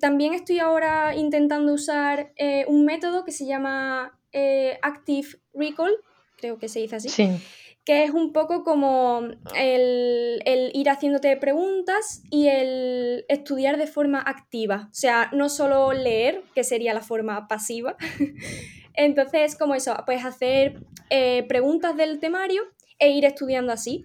también estoy ahora intentando usar eh, un método que se llama eh, Active Recall, creo que se dice así. Sí. Que es un poco como el, el, ir haciéndote preguntas y el estudiar de forma activa. O sea, no solo leer, que sería la forma pasiva. Entonces, como eso, puedes hacer eh, preguntas del temario e ir estudiando así.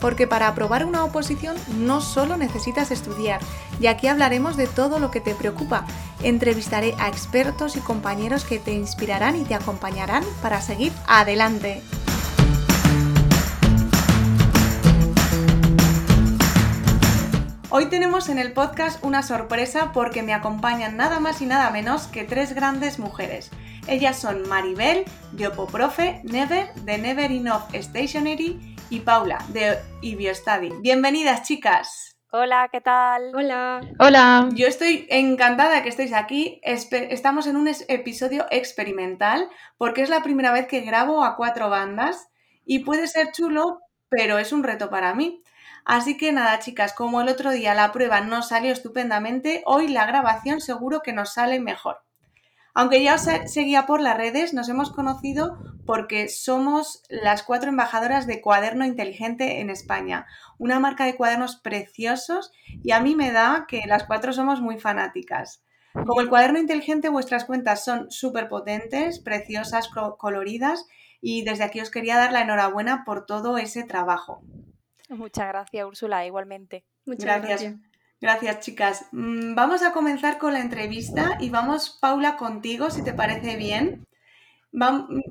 Porque para aprobar una oposición no solo necesitas estudiar, y aquí hablaremos de todo lo que te preocupa. Entrevistaré a expertos y compañeros que te inspirarán y te acompañarán para seguir adelante. Hoy tenemos en el podcast una sorpresa porque me acompañan nada más y nada menos que tres grandes mujeres. Ellas son Maribel, de Opoprofe, Never, de Never Enough Stationery y Paula, de Ibiostudy. Bienvenidas, chicas. Hola, ¿qué tal? Hola. Hola. Yo estoy encantada que estéis aquí. Estamos en un episodio experimental porque es la primera vez que grabo a cuatro bandas y puede ser chulo, pero es un reto para mí. Así que nada, chicas, como el otro día la prueba no salió estupendamente, hoy la grabación seguro que nos sale mejor. Aunque ya os seguía por las redes, nos hemos conocido porque somos las cuatro embajadoras de Cuaderno Inteligente en España, una marca de cuadernos preciosos y a mí me da que las cuatro somos muy fanáticas. Como el cuaderno inteligente, vuestras cuentas son súper potentes, preciosas, coloridas y desde aquí os quería dar la enhorabuena por todo ese trabajo. Muchas gracias, Úrsula, igualmente. Muchas gracias. Gracias, chicas. Mm, vamos a comenzar con la entrevista y vamos, Paula, contigo, si te parece bien.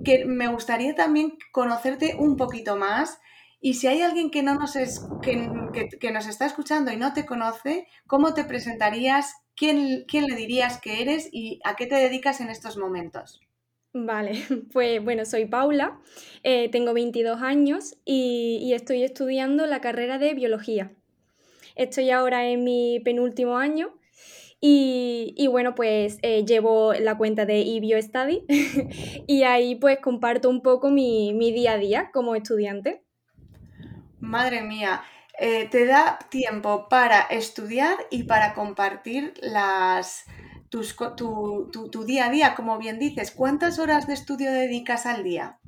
que me gustaría también conocerte un poquito más. Y si hay alguien que, no nos es, que, nos está escuchando y no te conoce, ¿cómo te presentarías? ¿Quién, quién le dirías que eres y a qué te dedicas en estos momentos? Vale, pues bueno, soy Paula, eh, tengo 22 años y estoy estudiando la carrera de biología. Estoy ahora en mi penúltimo año y, bueno, pues eh, llevo la cuenta de eBioStudy y ahí pues comparto un poco mi, día a día como estudiante. Madre mía, eh, te da tiempo para estudiar y para compartir las, tu, día a día, como bien dices. ¿Cuántas horas de estudio dedicas al día?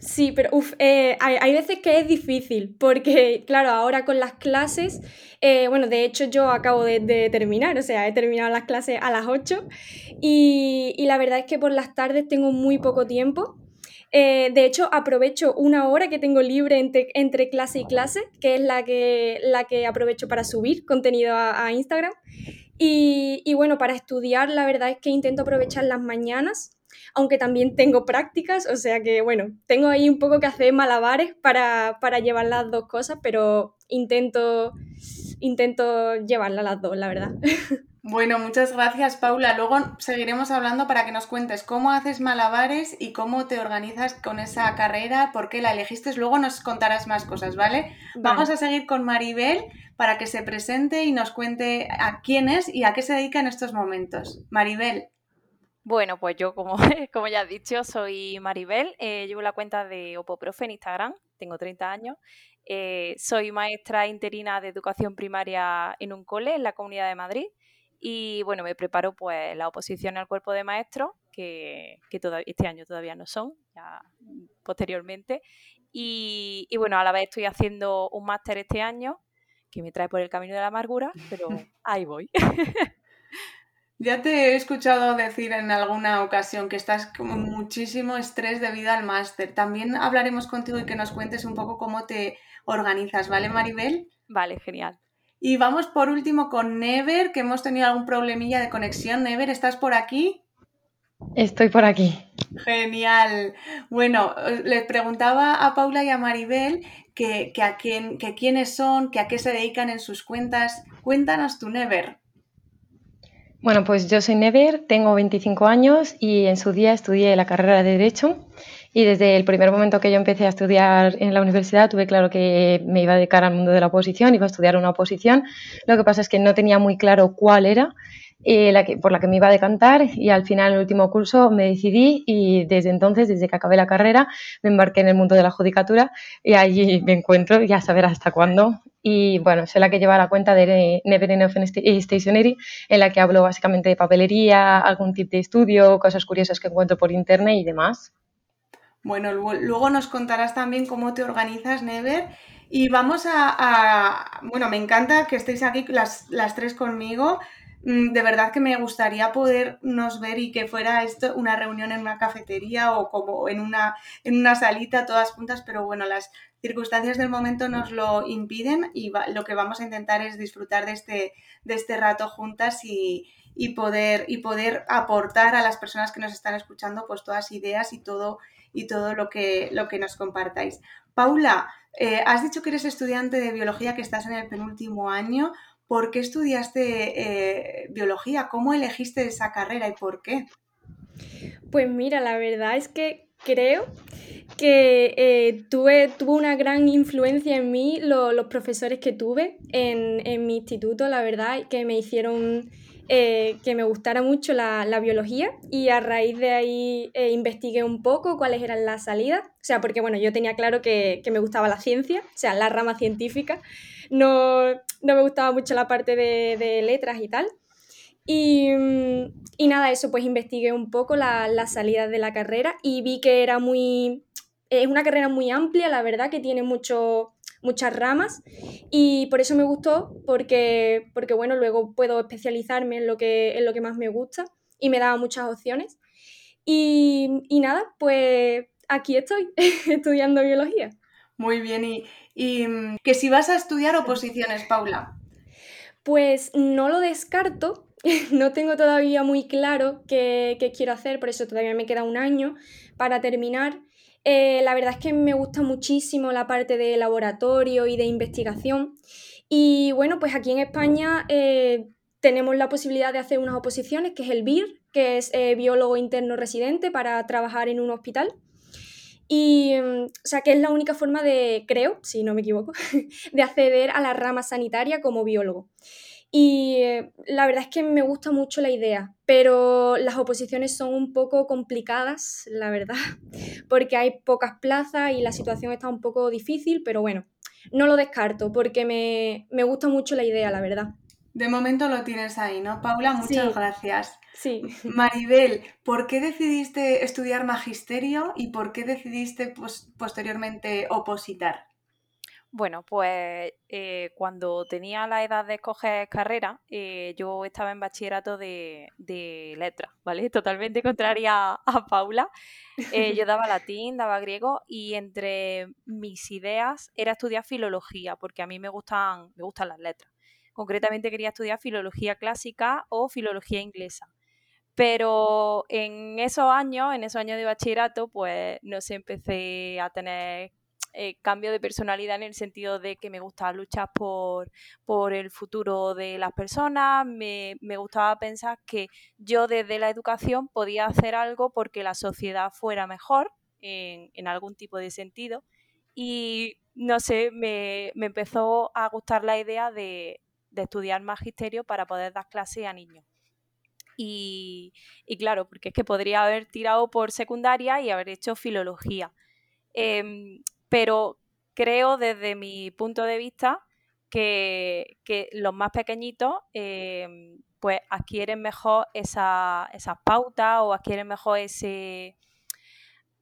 Sí, pero uf, eh, hay, veces que es difícil, porque claro, ahora con las clases, eh, bueno, de hecho yo acabo de, terminar, o sea, he terminado las clases a las 8 y, la verdad es que por las tardes tengo muy poco tiempo. Eh, de hecho, aprovecho una hora que tengo libre entre, clase y clase, que es la que, la que aprovecho para subir contenido a Instagram. Y, bueno, para estudiar la verdad es que intento aprovechar las mañanas, aunque también tengo prácticas, o sea que bueno, tengo ahí un poco que hacer malabares para, para llevar las dos cosas, pero intento, intento llevarlas las dos, la verdad. Bueno, muchas gracias Paula. Luego seguiremos hablando para que nos cuentes cómo haces malabares y cómo te organizas con esa carrera, por qué la elegiste. Luego nos contarás más cosas, ¿vale? Vamos a seguir con Maribel para que se presente y nos cuente a quién es y a qué se dedica en estos momentos. Maribel. Bueno, pues yo, como, como ya has dicho, soy Maribel, eh, llevo la cuenta de Opoprofe en Instagram, tengo 30 años, eh, soy maestra interina de educación primaria en un cole en la Comunidad de Madrid y bueno, me preparo pues la oposición al cuerpo de maestros, que, que este año todavía no son, ya posteriormente. Y, y, bueno, a la vez estoy haciendo un máster este año, que me trae por el camino de la amargura, pero ahí voy. Ya te he escuchado decir en alguna ocasión que estás con muchísimo estrés debido al máster. También hablaremos contigo y que nos cuentes un poco cómo te organizas, ¿vale, Maribel? Vale, genial. Y vamos por último con Never, que hemos tenido algún problemilla de conexión. Never, ¿estás por aquí? Estoy por aquí. Genial. Bueno, les preguntaba a Paula y a Maribel que, a quién, que quiénes son, que a qué se dedican en sus cuentas. Cuéntanos tú, Never. Bueno, pues yo soy Never, tengo 25 años y en su día estudié la carrera de Derecho Y desde el primer momento que yo empecé a estudiar en la universidad tuve claro que me iba a dedicar al mundo de la oposición, iba a estudiar una oposición. Lo que pasa es que no tenía muy claro cuál era eh, la que, por la que me iba a decantar y al final, en el último curso, me decidí y desde entonces, desde que acabé la carrera, me embarqué en el mundo de la judicatura y allí me encuentro, ya saber hasta cuándo. Y bueno, soy la que lleva la cuenta de Never Enough Stationery, en la que hablo básicamente de papelería, algún tipo de estudio, cosas curiosas que encuentro por internet y demás. Bueno, luego nos contarás también cómo te organizas, Never. Y vamos a, bueno, me encanta que estéis aquí las, las tres conmigo. Mm, de verdad que me gustaría podernos ver y que fuera esto una reunión en una cafetería o como en una, en una salita todas juntas, pero bueno, las circunstancias del momento nos lo impiden y lo que vamos a intentar es disfrutar de este, de este rato juntas y, poder, y poder aportar a las personas que nos están escuchando pues todas ideas y todo, y todo lo, que, lo que nos compartáis. Paula, eh, has dicho que eres estudiante de biología, que estás en el penúltimo año. ¿Por qué estudiaste eh, biología? ¿Cómo elegiste esa carrera y por qué? Pues mira, la verdad es que creo que eh, tuve, tuvo una gran influencia en mí los profesores que tuve en, mi instituto, la verdad, que me hicieron eh, que me gustara mucho la, biología y a raíz de ahí investigué un poco cuáles eran las salidas, o sea, porque bueno, yo tenía claro que, me gustaba la ciencia, o sea, la rama científica, no, me gustaba mucho la parte de, letras y tal. Y, nada, eso, pues investigué un poco las la salidas de la carrera y vi que era muy. Es una carrera muy amplia, la verdad, que tiene mucho, muchas ramas y por eso me gustó, porque, porque bueno, luego puedo especializarme en lo, que, en lo que más me gusta y me daba muchas opciones. Y, y nada, pues aquí estoy estudiando biología. Muy bien, y, y mm, que si vas a estudiar oposiciones, Paula. Pues no lo descarto, no tengo todavía muy claro qué, quiero hacer, por eso todavía me queda un año para terminar. Eh, la verdad es que me gusta muchísimo la parte de laboratorio y de investigación. Y bueno, pues aquí en España eh, tenemos la posibilidad de hacer unas oposiciones, que es el BIR, que es eh, biólogo interno residente para trabajar en un hospital. Y, mm, o sea, que es la única forma de, creo, si no me equivoco, de acceder a la rama sanitaria como biólogo. Y eh, la verdad es que me gusta mucho la idea, pero las oposiciones son un poco complicadas, la verdad, porque hay pocas plazas y la situación está un poco difícil, pero bueno, no lo descarto porque me, me gusta mucho la idea, la verdad. De momento lo tienes ahí, ¿no? Paula, muchas gracias. Sí. Maribel, ¿por qué decidiste estudiar magisterio y por qué decidiste posteriormente opositar? Bueno, pues eh, cuando tenía la edad de escoger carrera, eh, yo estaba en bachillerato de, de letras, ¿vale? Totalmente contraria a, Paula. Eh, yo daba latín, daba griego y entre mis ideas era estudiar filología, porque a mí me gustan, me gustan las letras. Concretamente quería estudiar filología clásica o filología inglesa. Pero en esos años, en esos años de bachillerato, pues no sé, empecé a tener eh, cambio de personalidad en el sentido de que me gustaba luchar por, por el futuro de las personas, me, me, gustaba pensar que yo desde la educación podía hacer algo porque la sociedad fuera mejor en, en algún tipo de sentido. Y no sé, me, me empezó a gustar la idea de, de estudiar magisterio para poder dar clase a niños. Y, claro, porque es que podría haber tirado por secundaria y haber hecho filología. Em, pero creo desde mi punto de vista que, los más pequeñitos em, pues adquieren mejor esas pautas o adquieren mejor ese,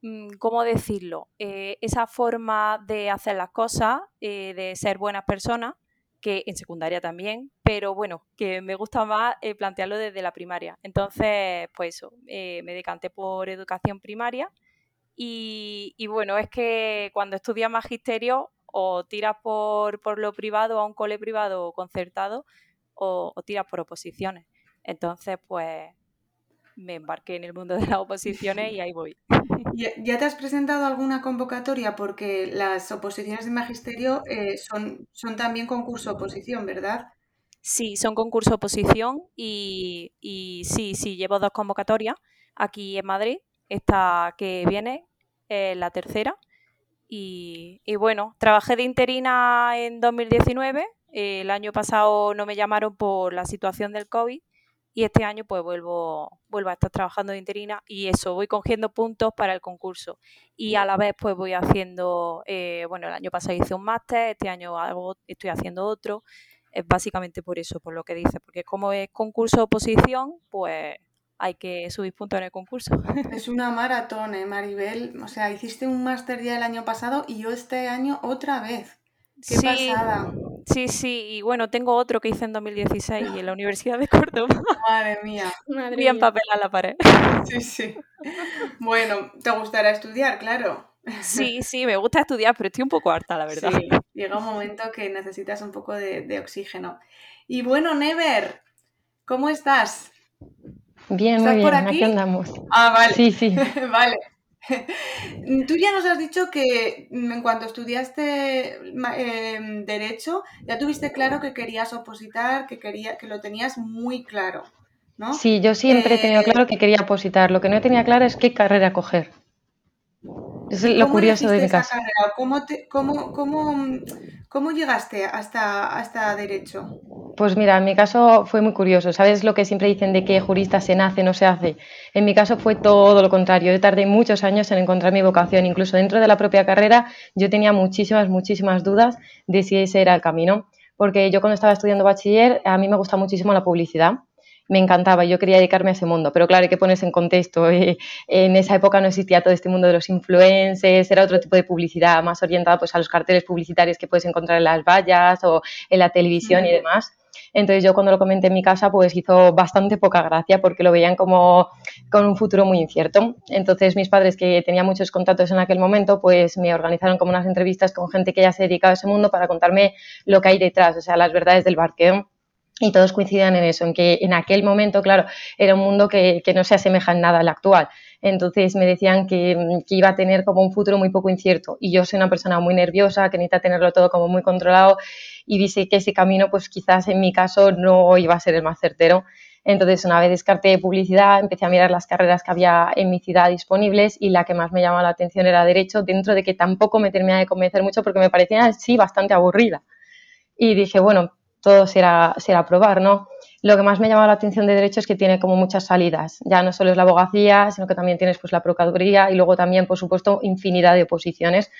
mm, ¿cómo decirlo? Eh, esa forma de hacer las cosas, eh, de ser buenas personas que en secundaria también, pero bueno, que me gusta más eh, plantearlo desde la primaria. Entonces, pues eso, eh, me decanté por educación primaria y, bueno, es que cuando estudias magisterio o tiras por, por lo privado a un cole privado concertado o, o tiras por oposiciones. Entonces, pues me embarqué en el mundo de las oposiciones y ahí voy. ¿Ya te has presentado alguna convocatoria? Porque las oposiciones de magisterio eh, son, son también concurso oposición, ¿verdad? Sí, son concurso oposición y, y sí, sí, llevo dos convocatorias aquí en Madrid, esta que viene la tercera. Y, y, bueno, trabajé de interina en 2019. el año pasado no me llamaron por la situación del COVID y este año pues vuelvo, vuelvo a estar trabajando de interina y eso, voy cogiendo puntos para el concurso y a la vez pues voy haciendo, eh, bueno, el año pasado hice un máster, este año estoy haciendo otro, es básicamente por eso, por lo que dice, porque como es concurso oposición, pues hay que subir puntos en el concurso. Es una maratón, ¿eh, Maribel? O sea, hiciste un máster ya el año pasado y yo este año otra vez. Qué sí, pasada. Sí, sí, y bueno, tengo otro que hice en 2016 en la Universidad de Córdoba. Madre mía. Madre Bien papel a la pared. Sí, sí. Bueno, ¿te gustará estudiar? Claro. Sí, sí, me gusta estudiar, pero estoy un poco harta, la verdad. Sí, llega un momento que necesitas un poco de, de oxígeno. Y bueno, Never, ¿cómo estás? Bien, muy bien, aquí? aquí andamos. Ah, vale. Sí, sí. vale. Tú ya nos has dicho que mm, en cuanto estudiaste em, Derecho, ya tuviste claro que querías opositar, que, quería, que lo tenías muy claro, ¿no? Sí, yo siempre he tenido eh, claro que quería opositar. Lo que no tenía claro es qué carrera coger. Es lo curioso de mi caso. ¿Cómo, cómo, cómo, cómo, llegaste hasta, hasta Derecho? Pues mira, en mi caso fue muy curioso. ¿Sabes lo que siempre dicen de que jurista se nace, no se hace? En mi caso fue todo lo contrario. Yo tardé muchos años en encontrar mi vocación. Incluso dentro de la propia carrera yo tenía muchísimas, muchísimas dudas de si ese era el camino. Porque yo cuando estaba estudiando bachiller, a mí me gusta muchísimo la publicidad me encantaba, yo quería dedicarme a ese mundo, pero claro, hay que ponerse en contexto. Eh, en esa época no existía todo este mundo de los influencers, era otro tipo de publicidad más orientada pues, a los carteles publicitarios que puedes encontrar en las vallas o en la televisión y demás. Entonces yo cuando lo comenté en mi casa pues hizo bastante poca gracia porque lo veían como con un futuro muy incierto. Entonces mis padres que tenían muchos contactos en aquel momento pues me organizaron como unas entrevistas con gente que ya se dedicaba a ese mundo para contarme lo que hay detrás, o sea, las verdades del barqueo y todos coincidían en eso, en que en aquel momento, claro, era un mundo que, no se asemeja en nada al actual. Entonces me decían que, iba a tener como un futuro muy poco incierto. Y yo soy una persona muy nerviosa, que necesita tenerlo todo como muy controlado. Y dice que ese camino, pues quizás en mi caso no iba a ser el más certero. Entonces, una vez descarté publicidad, empecé a mirar las carreras que había en mi ciudad disponibles y la que más me llamaba la atención era Derecho, dentro de que tampoco me terminaba de convencer mucho porque me parecía, sí, bastante aburrida. Y dije, bueno, todo será, será probar, ¿no? Lo que más me llama la atención de derecho es que tiene como muchas salidas. Ya no solo es la abogacía, sino que también tienes pues la procuraduría y luego también, por supuesto, infinidad de oposiciones.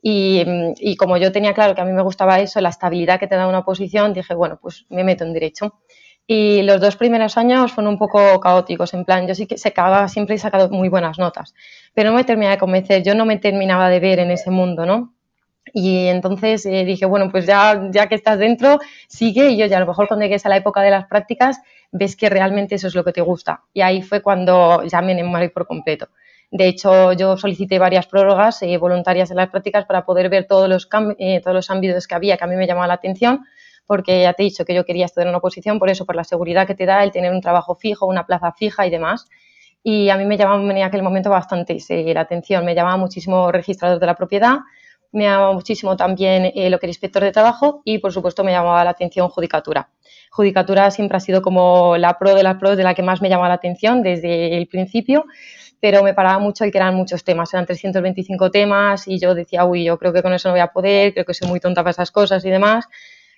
Y, y, como yo tenía claro que a mí me gustaba eso, la estabilidad que te da una oposición, dije, bueno, pues me meto en derecho. Y los dos primeros años fueron un poco caóticos, en plan, yo sí que se acababa, siempre he sacado muy buenas notas, pero no me terminaba de convencer, yo no me terminaba de ver en ese mundo, ¿no? Y entonces eh, dije, bueno, pues ya, ya que estás dentro, sigue y yo ya a lo mejor cuando llegues a la época de las prácticas ves que realmente eso es lo que te gusta. Y ahí fue cuando ya me enamoré por completo. De hecho, yo solicité varias prórrogas eh, voluntarias en las prácticas para poder ver todos los, eh, todos los ámbitos que había que a mí me llamaba la atención, porque ya te he dicho que yo quería estudiar una oposición, por eso, por la seguridad que te da el tener un trabajo fijo, una plaza fija y demás. Y a mí me llamaba en aquel momento bastante la atención, me llamaba muchísimo registrador de la propiedad, me llamaba muchísimo también eh, lo que era inspector de trabajo y, por supuesto, me llamaba la atención judicatura. Judicatura siempre ha sido como la pro de las pros de la que más me llamaba la atención desde el principio, pero me paraba mucho el que eran muchos temas, eran 325 temas y yo decía, uy, yo creo que con eso no voy a poder, creo que soy muy tonta para esas cosas y demás,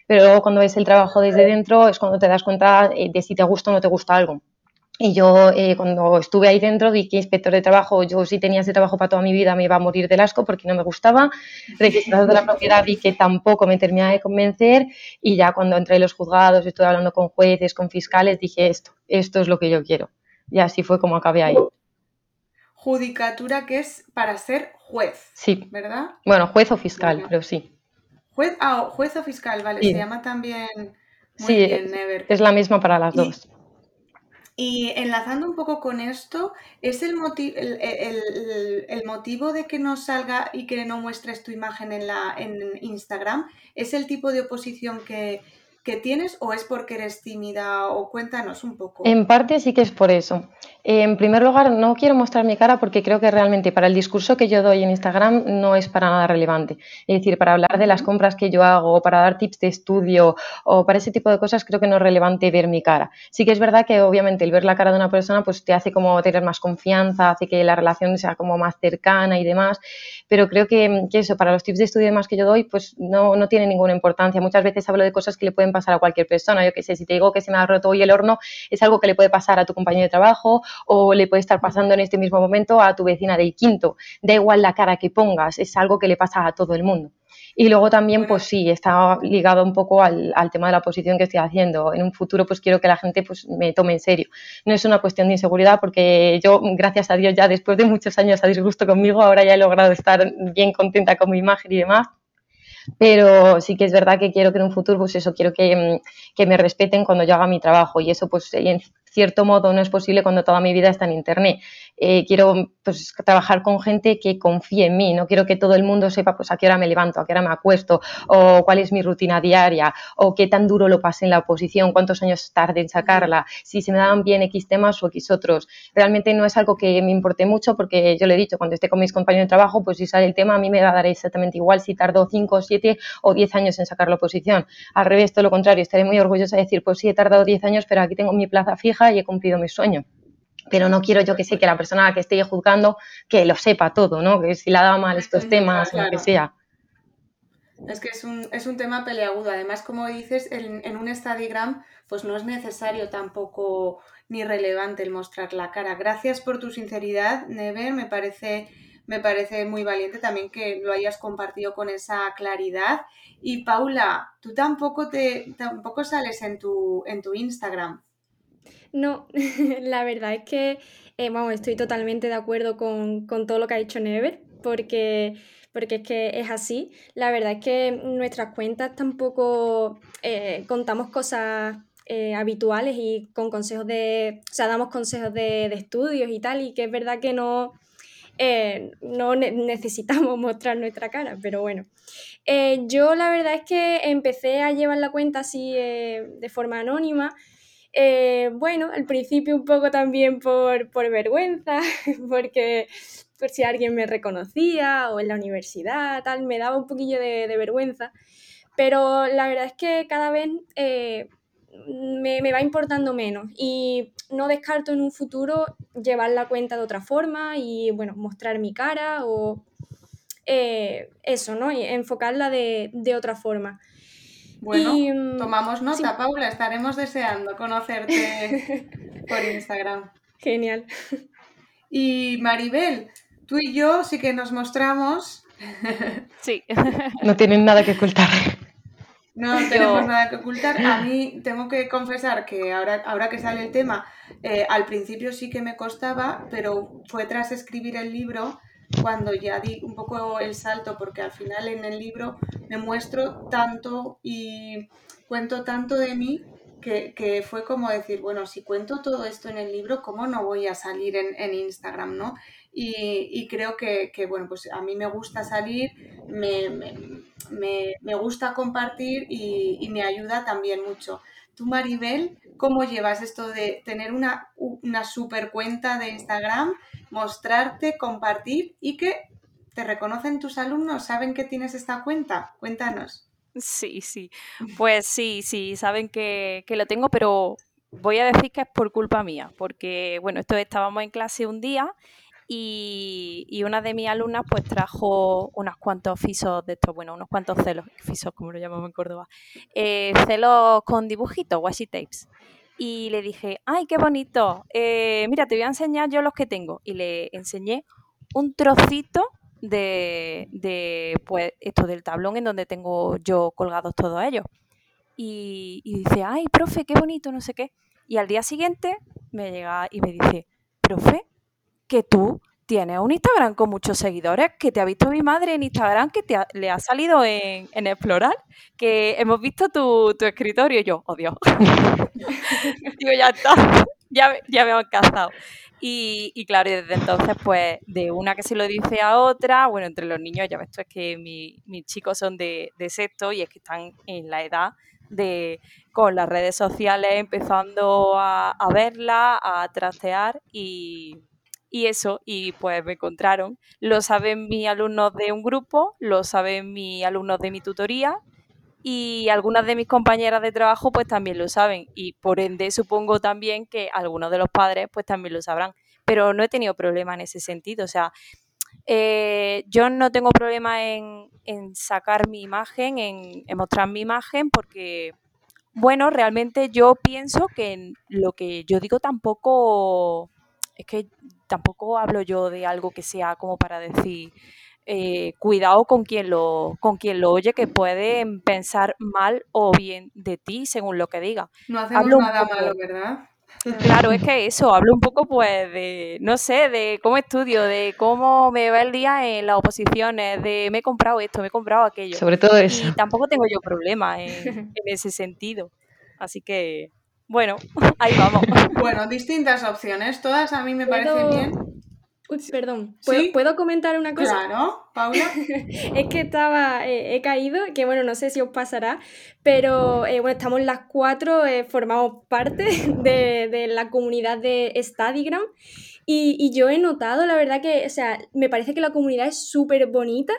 pero luego cuando ves el trabajo desde dentro es cuando te das cuenta eh, de si te gusta o no te gusta algo. Y yo eh, cuando estuve ahí dentro vi que inspector de trabajo, yo sí tenía ese trabajo para toda mi vida, me iba a morir del asco porque no me gustaba. Registrador de la propiedad vi que tampoco me terminaba de convencer y ya cuando entré en los juzgados, estuve hablando con jueces, con fiscales, dije esto, esto es lo que yo quiero. Y así fue como acabé ahí. Judicatura que es para ser juez. Sí. ¿Verdad? Bueno, juez o fiscal, pero sí. Juez, ah, juez o fiscal, vale, se llama también... Muy sí, bien, es la misma para las dos. Y enlazando un poco con esto, ¿es el, el, motivo de que no salga y que no muestres tu imagen en, la, en Instagram? ¿Es el tipo de oposición que, que tienes o es porque eres tímida o cuéntanos un poco. En parte sí que es por eso. En primer lugar, no quiero mostrar mi cara porque creo que realmente para el discurso que yo doy en Instagram no es para nada relevante. Es decir, para hablar de las compras que yo hago, para dar tips de estudio o para ese tipo de cosas, creo que no es relevante ver mi cara. Sí que es verdad que obviamente el ver la cara de una persona pues te hace como tener más confianza, hace que la relación sea como más cercana y demás, pero creo que, eso, para los tips de estudio y demás que yo doy, pues no, no tiene ninguna importancia. Muchas veces hablo de cosas que le pueden pasar a cualquier persona. Yo que sé, si te digo que se me ha roto hoy el horno, es algo que le puede pasar a tu compañero de trabajo o le puede estar pasando en este mismo momento a tu vecina del quinto. Da igual la cara que pongas, es algo que le pasa a todo el mundo. Y luego también, pues sí, está ligado un poco al, tema de la posición que estoy haciendo. En un futuro, pues quiero que la gente pues, me tome en serio. No es una cuestión de inseguridad, porque yo, gracias a Dios, ya después de muchos años a disgusto conmigo, ahora ya he logrado estar bien contenta con mi imagen y demás pero sí que es verdad que quiero que en un futuro, pues eso, quiero que, mm, que, me respeten cuando yo haga mi trabajo y eso pues cierto modo no es posible cuando toda mi vida está en Internet. Eh, quiero pues, trabajar con gente que confíe en mí, no quiero que todo el mundo sepa pues, a qué hora me levanto, a qué hora me acuesto, o cuál es mi rutina diaria, o qué tan duro lo pasé en la oposición, cuántos años tarde en sacarla, si se me daban bien X temas o X otros. Realmente no es algo que me importe mucho porque yo le he dicho, cuando esté con mis compañeros de trabajo, pues si sale el tema, a mí me va a dar exactamente igual si tardo 5, 7 o 10 años en sacar la oposición. Al revés, todo lo contrario, estaré muy orgullosa de decir, pues sí, he tardado 10 años, pero aquí tengo mi plaza fija y he cumplido mi sueño pero no quiero yo que sé que la persona que esté juzgando que lo sepa todo, ¿no? Que si la da mal estos temas, lo que sea. Es que es un, es un tema peleagudo. Además, como dices, en, en, un Stadigram, pues no es necesario tampoco ni relevante el mostrar la cara. Gracias por tu sinceridad, Never. Me parece, me parece muy valiente también que lo hayas compartido con esa claridad. Y Paula, tú tampoco te tampoco sales en tu, en tu Instagram. No, la verdad es que eh, estoy totalmente de acuerdo con, todo lo que ha dicho Never, porque, porque es que es así. La verdad es que nuestras cuentas tampoco eh, contamos cosas eh, habituales y con consejos de, o sea, damos consejos de, estudios y tal, y que es verdad que no, no necesitamos mostrar nuestra cara, pero bueno. yo la verdad es que empecé a llevar la cuenta así de forma anónima eh, bueno, al principio un poco también por, vergüenza, porque por si alguien me reconocía o en la universidad, tal, me daba un poquillo de, vergüenza. Pero la verdad es que cada vez eh, me, va importando menos y no descarto en un futuro llevar la cuenta de otra forma y, bueno, mostrar mi cara o eh, eso, ¿no? Enfocarla de, de otra forma. Bueno, mm, tomamos nota, Paula, estaremos deseando conocerte por Instagram. Genial. Y Maribel, tú y yo sí que nos mostramos. Sí. No tienen nada que ocultar. No tenemos nada que ocultar. A mí tengo que confesar que ahora, ahora que sale el tema, eh, al principio sí que me costaba, pero fue tras escribir el libro cuando ya di un poco el salto, porque al final en el libro me muestro tanto y cuento tanto de mí que, fue como decir, bueno, si cuento todo esto en el libro, ¿cómo no voy a salir en, Instagram, no? Y, creo que, bueno, pues a mí me gusta salir, me, me, gusta compartir y, me ayuda también mucho. Tú, Maribel, ¿cómo llevas esto de tener una, una super cuenta de Instagram mostrarte, compartir y que te reconocen tus alumnos, saben que tienes esta cuenta. Cuéntanos. Sí, sí. Pues sí, sí, saben que, lo tengo, pero voy a decir que es por culpa mía, porque bueno, esto estábamos en clase un día y, una de mis alumnas pues trajo unos cuantos fisos de estos, bueno, unos cuantos celos, fisos como lo llamamos en Córdoba, eh, celos con dibujitos, washi tapes y le dije, ay, qué bonito, eh, mira, te voy a enseñar yo los que tengo. Y le enseñé un trocito de, de, pues, esto del tablón en donde tengo yo colgados todos ellos. Y, y dice, ay, profe, qué bonito, no sé qué. Y al día siguiente me llega y me dice, profe, que tú tienes un Instagram con muchos seguidores, que te ha visto mi madre en Instagram, que te le ha salido en, en, Explorar, que hemos visto tu, tu escritorio. Y yo, oh Dios. Digo, ya está, ya, ya me han casado. Y, y, claro, desde entonces, pues, de una que se lo dice a otra, bueno, entre los niños, ya ves tú, es que mi, mis chicos son de, de sexto y es que están en la edad de con las redes sociales empezando a, a verla, a trastear y, y eso, y pues me encontraron. Lo saben mis alumnos de un grupo, lo saben mis alumnos de mi tutoría y algunas de mis compañeras de trabajo pues también lo saben. Y por ende supongo también que algunos de los padres pues también lo sabrán, pero no he tenido problema en ese sentido, o sea, eh, yo no tengo problema en, sacar mi imagen, en, en, mostrar mi imagen porque, bueno, realmente yo pienso que lo que yo digo tampoco, es que tampoco hablo yo de algo que sea como para decir eh, cuidado con quien, lo, con quien lo oye, que pueden pensar mal o bien de ti según lo que diga. No hacemos nada malo, ¿verdad? Claro, es que eso, hablo un poco pues de, no sé, de cómo estudio, de cómo me va el día en las oposiciones, de me he comprado esto, me he comprado aquello. Sobre todo eso. Y tampoco tengo yo problema en, en ese sentido. Así que, bueno, ahí vamos. Bueno, distintas opciones, todas a mí me parecen bien. Uy, perdón, ¿Puedo, comentar una cosa? Claro, Paula. es que estaba, eh, he caído, que bueno, no sé si os pasará, pero eh, bueno, estamos las cuatro, eh, formamos parte de, de, la comunidad de Stadigram y, y, yo he notado, la verdad que, o sea, me parece que la comunidad es súper bonita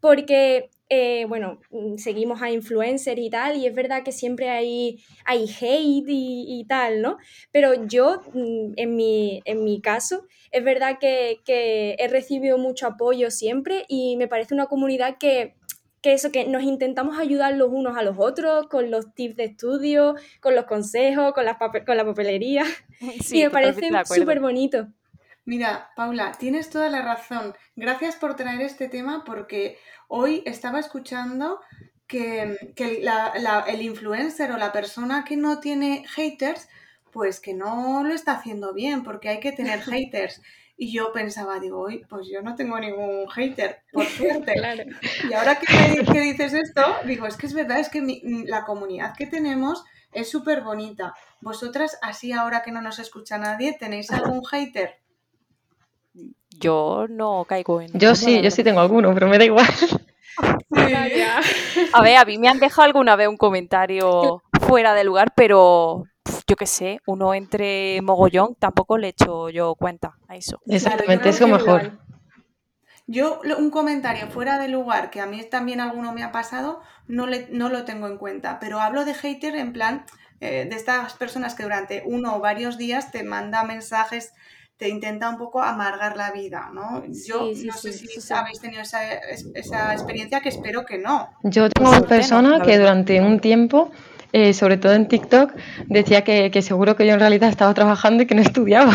porque eh, bueno, mm, seguimos a influencers y tal, y es verdad que siempre hay, hay hate y, tal, ¿no? Pero yo, mm, en mi, en mi caso, es verdad que, he recibido mucho apoyo siempre y me parece una comunidad que, eso, que nos intentamos ayudar los unos a los otros con los tips de estudio, con los consejos, con, las con la papelería. y me parece súper bonito. Mira, Paula, tienes toda la razón. Gracias por traer este tema porque hoy estaba escuchando que, el influencer o la persona que no tiene haters, pues que no lo está haciendo bien porque hay que tener haters. Y yo pensaba, digo, hoy pues yo no tengo ningún hater, por suerte. Y ahora que, que, dices esto, digo, es que es verdad, es que la comunidad que tenemos es súper bonita. Vosotras, así ahora que no nos escucha nadie, ¿tenéis algún hater? Yo no caigo en. Yo sí, yo sí tengo alguno, pero me da igual. A ver, a mí me han dejado alguna vez un comentario fuera de lugar, pero yo qué sé, uno entre mogollón, tampoco le echo yo cuenta a eso. Exactamente, es lo mejor. Yo un comentario fuera de lugar, que a mí también alguno me ha pasado, no, le, no lo tengo en cuenta, pero hablo de hater en plan eh, de estas personas que durante uno o varios días te manda mensajes te intenta un poco amargar la vida, ¿no? Yo no sé si habéis tenido esa, experiencia, que espero que no. Yo tengo una persona que durante un tiempo, eh, sobre todo en TikTok, decía que, seguro que yo en realidad estaba trabajando y que no estudiaba.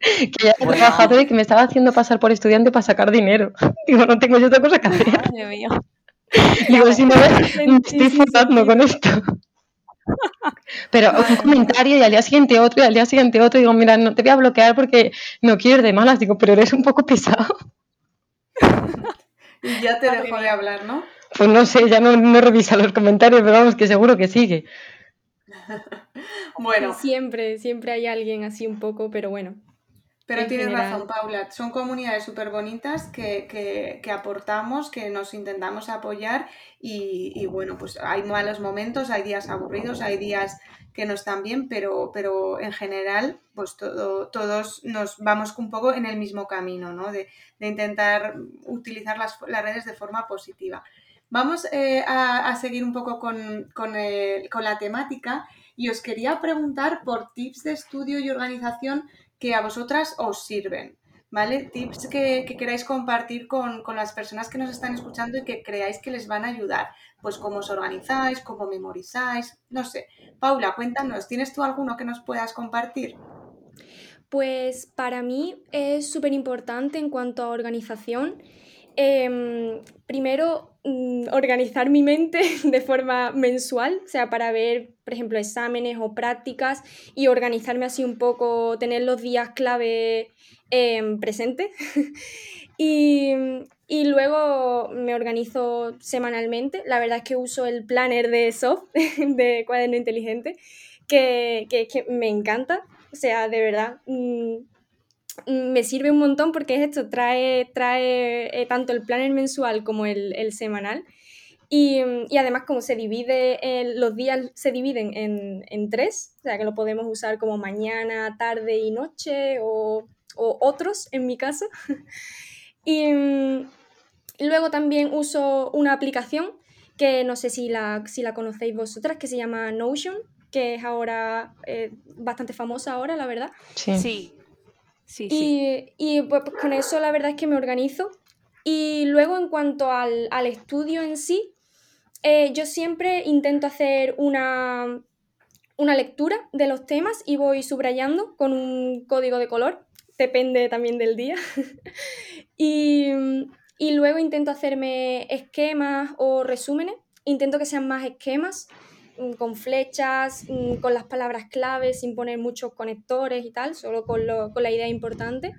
que ya había trabajado y que me estaba haciendo pasar por estudiante para sacar dinero. Digo, no tengo yo otra cosa que hacer. Dios mío. Digo, si no me estoy forzando con esto. Pero un comentario y al día siguiente otro y al día siguiente otro. Digo, mira, no te voy a bloquear porque no quiero ir de malas. Digo, pero eres un poco pesado. y ya te dejó de hablar, ¿no? Pues no sé, ya no, no revisa los comentarios, pero vamos, que seguro que sigue. bueno. Siempre, siempre hay alguien así un poco, pero bueno. Pero tienes razón, Paula. Son comunidades súper bonitas que, aportamos, que nos intentamos apoyar y, bueno, pues hay malos momentos, hay días aburridos, hay días que no están bien, pero, pero en general, pues todo, todos nos vamos un poco en el mismo camino, ¿no? De, intentar utilizar las, redes de forma positiva. Vamos eh, a, seguir un poco con, con la temática y os quería preguntar por tips de estudio y organización que a vosotras os sirven, ¿vale? Tips que, queráis compartir con, las personas que nos están escuchando y que creáis que les van a ayudar. Pues cómo os organizáis, cómo memorizáis, no sé. Paula, cuéntanos, ¿tienes tú alguno que nos puedas compartir? Pues para mí es súper importante en cuanto a organización. Em, primero, mm, organizar mi mente de forma mensual, o sea, para ver, por ejemplo, exámenes o prácticas y organizarme así un poco, tener los días clave eh, presentes. y, y, luego me organizo semanalmente. La verdad es que uso el planner de Soft, de cuaderno inteligente, que, que, que me encanta. O sea, de verdad, mm, me sirve un montón porque es esto, trae, trae eh, tanto el planner mensual como el, semanal. Y, además como se divide, los días se dividen en, tres, o sea que lo podemos usar como mañana, tarde y noche o, otros en mi caso. y luego también uso una aplicación que no sé si la, si la conocéis vosotras, que se llama Notion, que es ahora eh, bastante famosa ahora, la verdad. Sí. Sí. Sí, y, pues, con eso la verdad es que me organizo. Y luego en cuanto al, estudio en sí, eh, yo siempre intento hacer una, una lectura de los temas y voy subrayando con un código de color, depende también del día. y, y luego intento hacerme esquemas o resúmenes. Intento que sean más esquemas, con flechas, mm, con las palabras claves, sin poner muchos conectores y tal, solo con, la idea importante.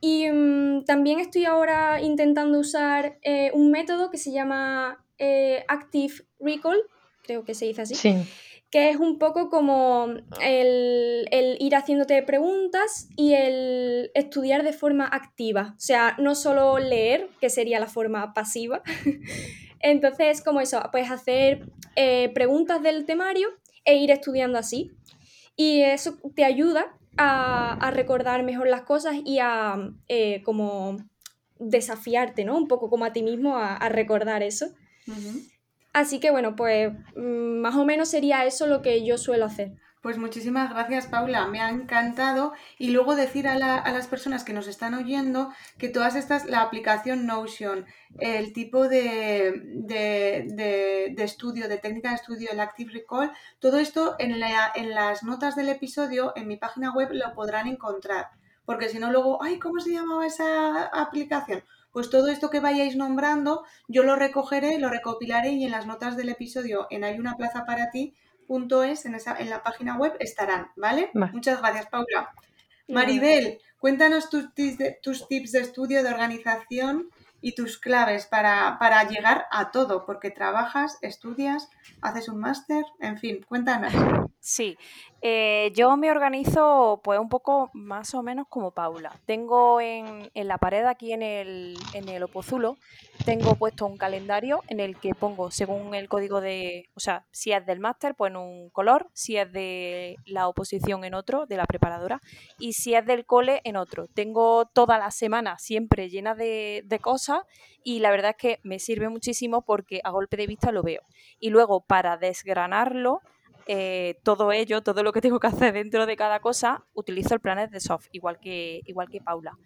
Y mm, también estoy ahora intentando usar eh, un método que se llama eh, Active Recall, creo que se dice así. Sí que es un poco como el, ir haciéndote preguntas y el estudiar de forma activa, o sea, no solo leer, que sería la forma pasiva. Entonces, como eso, puedes hacer eh, preguntas del temario e ir estudiando así. Y eso te ayuda a, recordar mejor las cosas y a eh, como desafiarte, ¿no? Un poco como a ti mismo a, recordar eso. Así que bueno, pues mm, más o menos sería eso lo que yo suelo hacer. Pues muchísimas gracias, Paula. Me ha encantado. Y luego decir a, las personas que nos están oyendo que todas estas, la aplicación Notion, el tipo de, de, estudio, de técnica de estudio, el Active Recall, todo esto en, en las notas del episodio, en mi página web, lo podrán encontrar. Porque si no, luego, ay, ¿cómo se llamaba esa aplicación? pues todo esto que vayáis nombrando, yo lo recogeré, lo recopilaré y en las notas del episodio en hay una plaza para ti en, esa, en la página web estarán, ¿vale? Muchas gracias, Paula. Maribel, cuéntanos tus, tus tips de estudio, de organización y tus claves para, para llegar a todo, porque trabajas, estudias, haces un máster, en fin, cuéntanos. Sí, eh, yo me organizo pues un poco más o menos como Paula. Tengo en, la pared aquí en el, en el Opozulo, tengo puesto un calendario en el que pongo según el código de, o sea, si es del máster, pues en un color, si es de la oposición en otro, de la preparadora, y si es del cole en otro. Tengo toda la semana siempre llena de, de cosas y la verdad es que me sirve muchísimo porque a golpe de vista lo veo. Y luego para desgranarlo, eh, todo ello, todo lo que tengo que hacer dentro de cada cosa, utilizo el Planet de Soft, igual que, igual que Paula.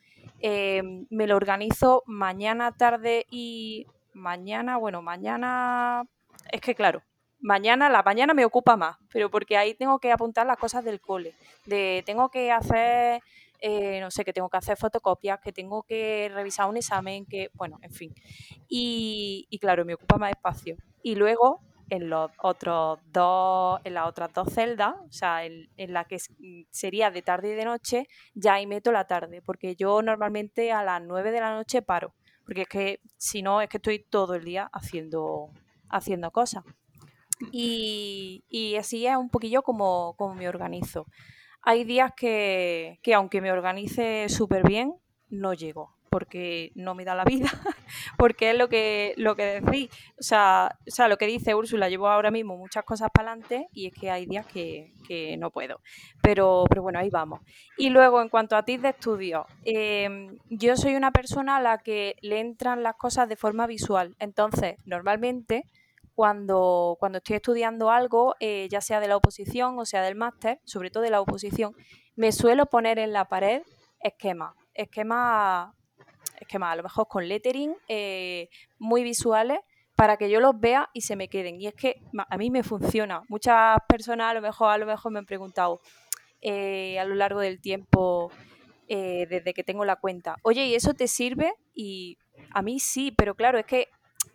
Em, me lo organizo mañana, tarde y mañana, bueno, mañana, es que claro, mañana, la mañana me ocupa más, pero porque ahí tengo que apuntar las cosas del cole, de tengo que hacer, eh, no sé, que tengo que hacer fotocopias, que tengo que revisar un examen, que, bueno, en fin. Y, y claro, me ocupa más espacio. Y luego en los otros dos, en las otras dos celdas, o sea, en, la que sería de tarde y de noche, ya ahí meto la tarde, porque yo normalmente a las 9 de la noche paro, porque es que si no, es que estoy todo el día haciendo, haciendo cosas. Y, y así es un poquillo como, como me organizo. Hay días que, que aunque me organice súper bien, no llego porque no me da la vida, porque es lo que, lo que decís. O sea, o sea, lo que dice Úrsula, llevo ahora mismo muchas cosas para adelante y es que hay días que, no puedo. Pero, pero bueno, ahí vamos. Y luego, en cuanto a ti de estudio, em, yo soy una persona a la que le entran las cosas de forma visual. Entonces, normalmente cuando, cuando estoy estudiando algo, eh, ya sea de la oposición o sea del máster, sobre todo de la oposición, me suelo poner en la pared esquemas, esquemas esquemas, a lo mejor con lettering eh, muy visuales para que yo los vea y se me queden. Y es que a mí me funciona. Muchas personas a lo mejor, a lo mejor me han preguntado eh, a lo largo del tiempo, eh, desde que tengo la cuenta, oye, ¿y eso te sirve? Y a mí sí, pero claro, es que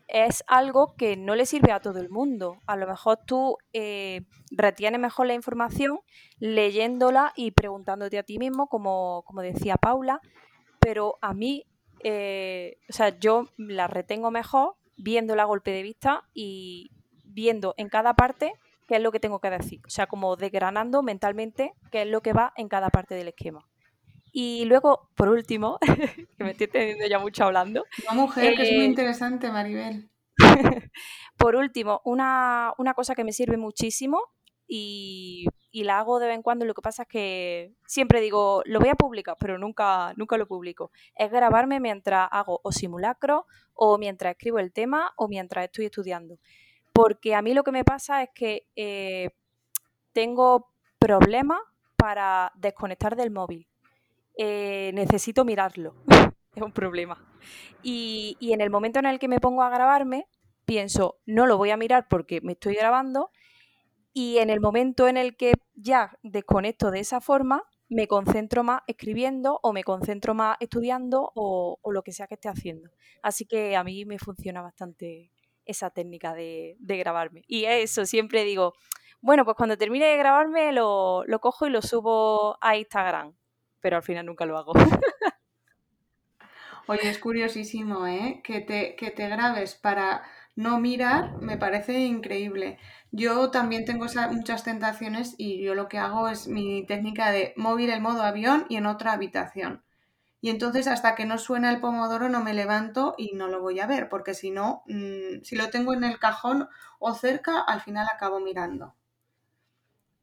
es algo que no le sirve a todo el mundo. A lo mejor tú retienes mejor la información leyéndola y preguntándote a ti mismo, como, como decía Paula, pero a mí eh, o sea, yo la retengo mejor viendo a golpe de vista y viendo en cada parte qué es lo que tengo que decir. O sea, como desgranando mentalmente qué es lo que va en cada parte del esquema. Y luego, por último, que me estoy teniendo ya mucho hablando. Una mujer que es muy eh, interesante, Maribel. Por último, una, cosa que me sirve muchísimo y, la hago de vez en cuando. Lo que pasa es que siempre digo, lo voy a publicar, pero nunca, nunca lo publico. Es grabarme mientras hago o simulacro, o mientras escribo el tema, o mientras estoy estudiando. Porque a mí lo que me pasa es que eh, tengo problemas para desconectar del móvil. Eh, necesito mirarlo. es un problema. Y, y en el momento en el que me pongo a grabarme, pienso, no lo voy a mirar porque me estoy grabando. Y en el momento en el que ya desconecto de esa forma, me concentro más escribiendo o me concentro más estudiando o, lo que sea que esté haciendo. Así que a mí me funciona bastante esa técnica de, grabarme. Y eso, siempre digo, bueno, pues cuando termine de grabarme lo, lo cojo y lo subo a Instagram, pero al final nunca lo hago. Oye, es curiosísimo, ¿eh? Que te, que te grabes para no mirar, me parece increíble. Yo también tengo muchas tentaciones y yo lo que hago es mi técnica de móvil el modo avión y en otra habitación. Y entonces hasta que no suena el pomodoro no me levanto y no lo voy a ver, porque si no, mm, si lo tengo en el cajón o cerca, al final acabo mirando.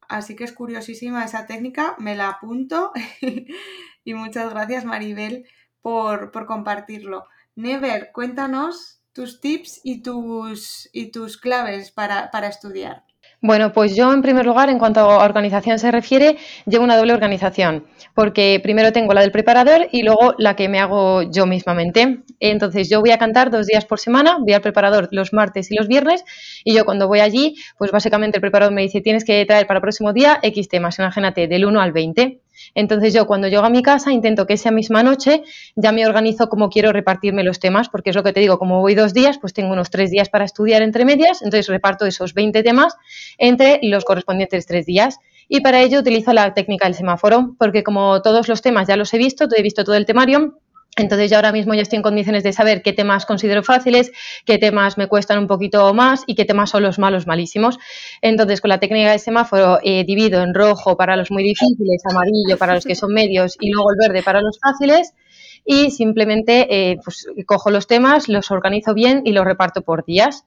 Así que es curiosísima esa técnica, me la apunto y muchas gracias Maribel por, compartirlo. Never, cuéntanos tus tips y tus, y tus claves para, para estudiar. Bueno, pues yo en primer lugar, en cuanto a organización se refiere, llevo una doble organización, porque primero tengo la del preparador y luego la que me hago yo mismamente. Entonces yo voy a cantar dos días por semana, voy al preparador los martes y los viernes y yo cuando voy allí, pues básicamente el preparador me dice tienes que traer para el próximo día X temas, imagínate, del 1 al 20. Entonces yo cuando llego a mi casa intento que esa misma noche ya me organizo como quiero repartirme los temas, porque es lo que te digo, como voy dos días, pues tengo unos tres días para estudiar entre medias, entonces reparto esos 20 temas entre los correspondientes tres días. Y para ello utilizo la técnica del semáforo, porque como todos los temas ya los he visto, he visto todo el temario, entonces yo ahora mismo ya estoy en condiciones de saber qué temas considero fáciles, qué temas me cuestan un poquito más y qué temas son los malos malísimos. Entonces con la técnica de semáforo eh, divido en rojo para los muy difíciles, amarillo para los que son medios y luego el verde para los fáciles y simplemente eh, pues, cojo los temas, los organizo bien y los reparto por días.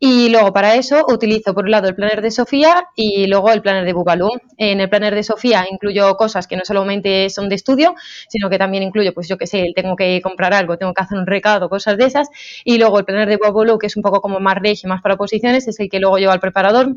Y luego para eso utilizo por un lado el planner de Sofía y luego el planner de Bubalú. En el planner de Sofía incluyo cosas que no solamente son de estudio, sino que también incluyo, pues yo que sé, tengo que comprar algo, tengo que hacer un recado, cosas de esas. Y luego el planner de Bubalú, que es un poco como más y más para posiciones, es el que luego llevo al preparador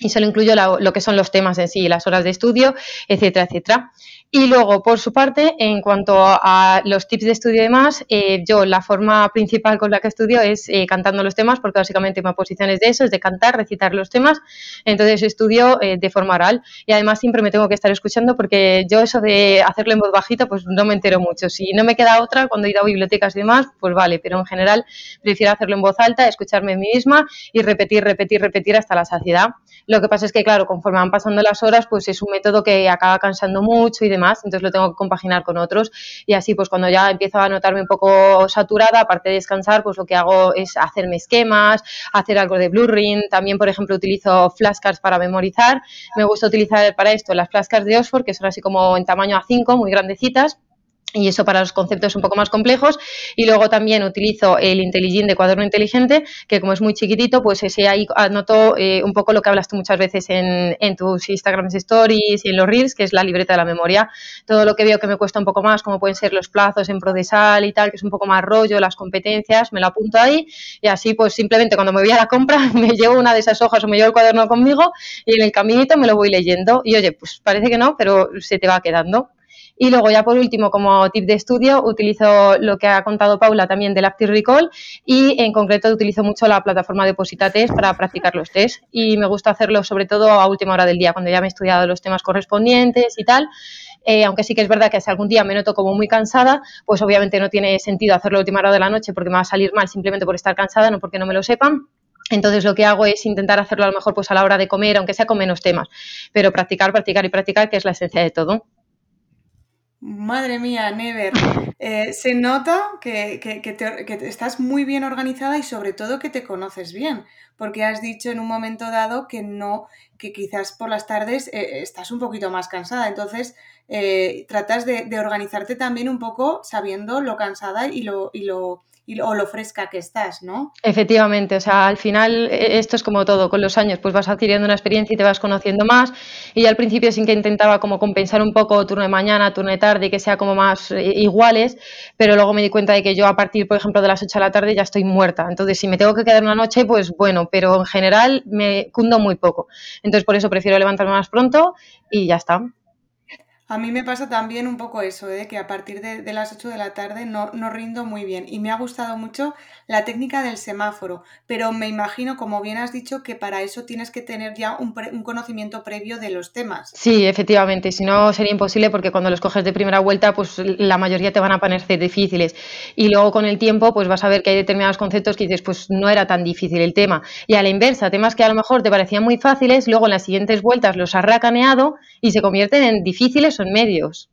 y solo incluyo lo que son los temas en sí, las horas de estudio, etcétera, etcétera. Y luego, por su parte, en cuanto a los tips de estudio y demás, eh, yo la forma principal con la que estudio es eh, cantando los temas, porque básicamente mi posición es de eso, es de cantar, recitar los temas. Entonces estudio eh, de forma oral y además siempre me tengo que estar escuchando porque yo eso de hacerlo en voz bajita, pues no me entero mucho. Si no me queda otra, cuando he ido a bibliotecas y demás, pues vale, pero en general prefiero hacerlo en voz alta, escucharme a mí misma y repetir, repetir, repetir hasta la saciedad. Lo que pasa es que, claro, conforme van pasando las horas, pues es un método que acaba cansando mucho y demás, entonces lo tengo que compaginar con otros. Y así, pues cuando ya empiezo a notarme un poco saturada, aparte de descansar, pues lo que hago es hacerme esquemas, hacer algo de blurring, también, por ejemplo, utilizo flashcards para memorizar, me gusta utilizar para esto las flashcards de Oxford, que son así como en tamaño A5, muy grandecitas, y eso para los conceptos un poco más complejos. Y luego también utilizo el IntelliGen de cuaderno inteligente, que como es muy chiquitito, pues ese ahí anoto eh, un poco lo que hablas tú muchas veces en, tus Instagram Stories y en los Reels, que es la libreta de la memoria. Todo lo que veo que me cuesta un poco más, como pueden ser los plazos en Prodesal y tal, que es un poco más rollo, las competencias, me lo apunto ahí y así pues simplemente cuando me voy a la compra me llevo una de esas hojas o me llevo el cuaderno conmigo y en el caminito me lo voy leyendo y oye, pues parece que no, pero se te va quedando. Y luego ya por último, como tip de estudio, utilizo lo que ha contado Paula también del Active Recall y en concreto utilizo mucho la plataforma de Test para practicar los test y me gusta hacerlo sobre todo a última hora del día, cuando ya me he estudiado los temas correspondientes y tal. Eh, aunque sí que es verdad que si algún día me noto como muy cansada, pues obviamente no tiene sentido hacerlo a última hora de la noche porque me va a salir mal simplemente por estar cansada, no porque no me lo sepan. Entonces lo que hago es intentar hacerlo a lo mejor pues a la hora de comer, aunque sea con menos temas, pero practicar, practicar y practicar, que es la esencia de todo. Madre mía, Never. Eh, se nota que, estás muy bien organizada y sobre todo que te conoces bien, porque has dicho en un momento dado que no, que quizás por las tardes eh, estás un poquito más cansada. Entonces, eh, tratas de, organizarte también un poco sabiendo lo cansada y lo, y lo, y, o lo fresca que estás, ¿no? Efectivamente, o sea, al final e, esto es como todo, con los años pues vas adquiriendo una experiencia y te vas conociendo más y al principio sí que intentaba como compensar un poco turno de mañana, turno de tarde, que sea como más eh, iguales, pero luego me di cuenta de que yo a partir, por ejemplo, de las 8 de la tarde ya estoy muerta, entonces si me tengo que quedar una noche, pues bueno, pero en general me cundo muy poco, entonces por eso prefiero levantarme más pronto y ya está. A mí me pasa también un poco eso, de que a partir de, las 8 de la tarde no, no, rindo muy bien. Y me ha gustado mucho la técnica del semáforo, pero me imagino, como bien has dicho, que para eso tienes que tener ya un, un conocimiento previo de los temas. Sí, efectivamente, si no sería imposible porque cuando los coges de primera vuelta, pues la mayoría te van a parecer difíciles. Y luego con el tiempo, pues vas a ver que hay determinados conceptos que dices, pues no era tan difícil el tema. Y a la inversa, temas que a lo mejor te parecían muy fáciles, luego en las siguientes vueltas los has racaneado y se convierten en difíciles son medios.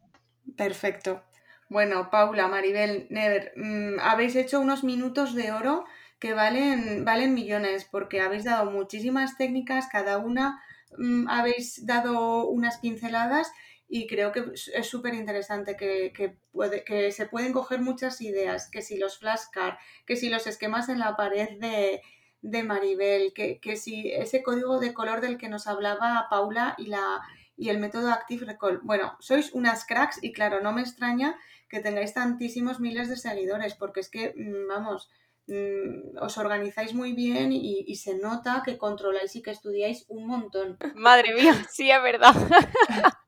Perfecto. Bueno, Paula, Maribel, Never, mm, habéis hecho unos minutos de oro que valen, valen millones porque habéis dado muchísimas técnicas, cada una mm, habéis dado unas pinceladas y creo que es súper interesante que, que, que se pueden coger muchas ideas, que si los flashcards, que si los esquemas en la pared de, de Maribel, que, que si ese código de color del que nos hablaba Paula y la, y el método Active Recall. Bueno, sois unas cracks y claro, no me extraña que tengáis tantísimos miles de seguidores, porque es que, mm, vamos, mm, os organizáis muy bien y, se nota que controláis y que estudiáis un montón. Madre mía, sí, es verdad.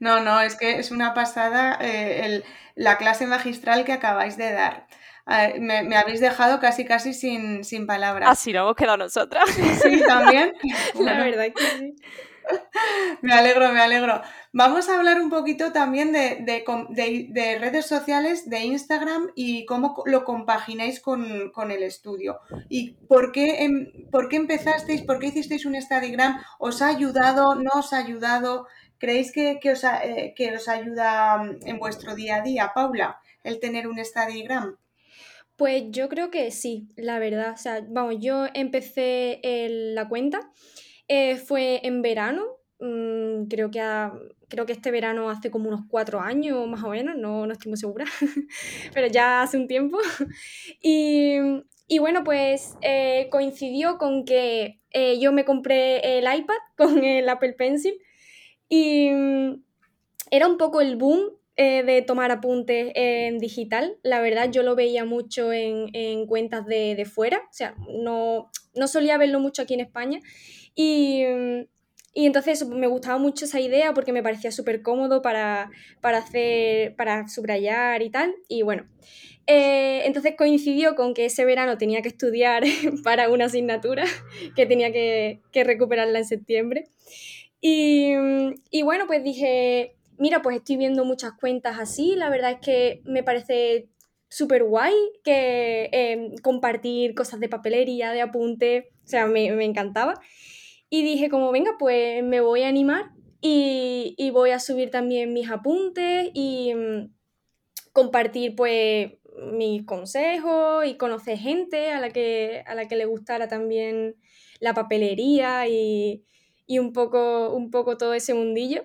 No, no, es que es una pasada eh, la clase magistral que acabáis de dar. me, habéis dejado casi casi sin, sin palabras. Así lo hemos quedado nosotras. Sí, también. La verdad que sí. Me alegro, me alegro. Vamos a hablar un poquito también de, redes sociales, de Instagram y cómo lo compagináis con, el estudio. ¿Y por qué, em, por qué empezasteis? ¿Por qué hicisteis un Stadigram? ¿Os ha ayudado? ¿No os ha ayudado? ¿Creéis que, os, eh, que os ayuda mm, en vuestro día a día, Paula, el tener un Stadigram? Pues yo creo que sí, la verdad. O sea, vamos, yo empecé la cuenta eh, fue en verano, mm, creo, que creo que este verano hace como unos cuatro años más o menos, no, no estoy muy segura, pero ya hace un tiempo. Y, bueno, pues eh, coincidió con que eh, yo me compré el iPad con el Apple Pencil y mm, era un poco el boom de tomar apuntes en digital. La verdad, yo lo veía mucho en, cuentas de, de, fuera, o sea, no, no solía verlo mucho aquí en España. Y, y entonces me gustaba mucho esa idea porque me parecía súper cómodo para, para, hacer, para subrayar y tal. Y bueno, eh, entonces coincidió con que ese verano tenía que estudiar para una asignatura que tenía que, que recuperarla en septiembre. Y, y, bueno, pues dije, mira, pues estoy viendo muchas cuentas así, la verdad es que me parece súper guay que eh, compartir cosas de papelería, de apunte, o sea, me, me encantaba. Y dije como, venga, pues me voy a animar y, y voy a subir también mis apuntes y mm, compartir pues mis consejos y conocer gente a la que, a la que le gustara también la papelería y, y un, poco, un poco todo ese mundillo.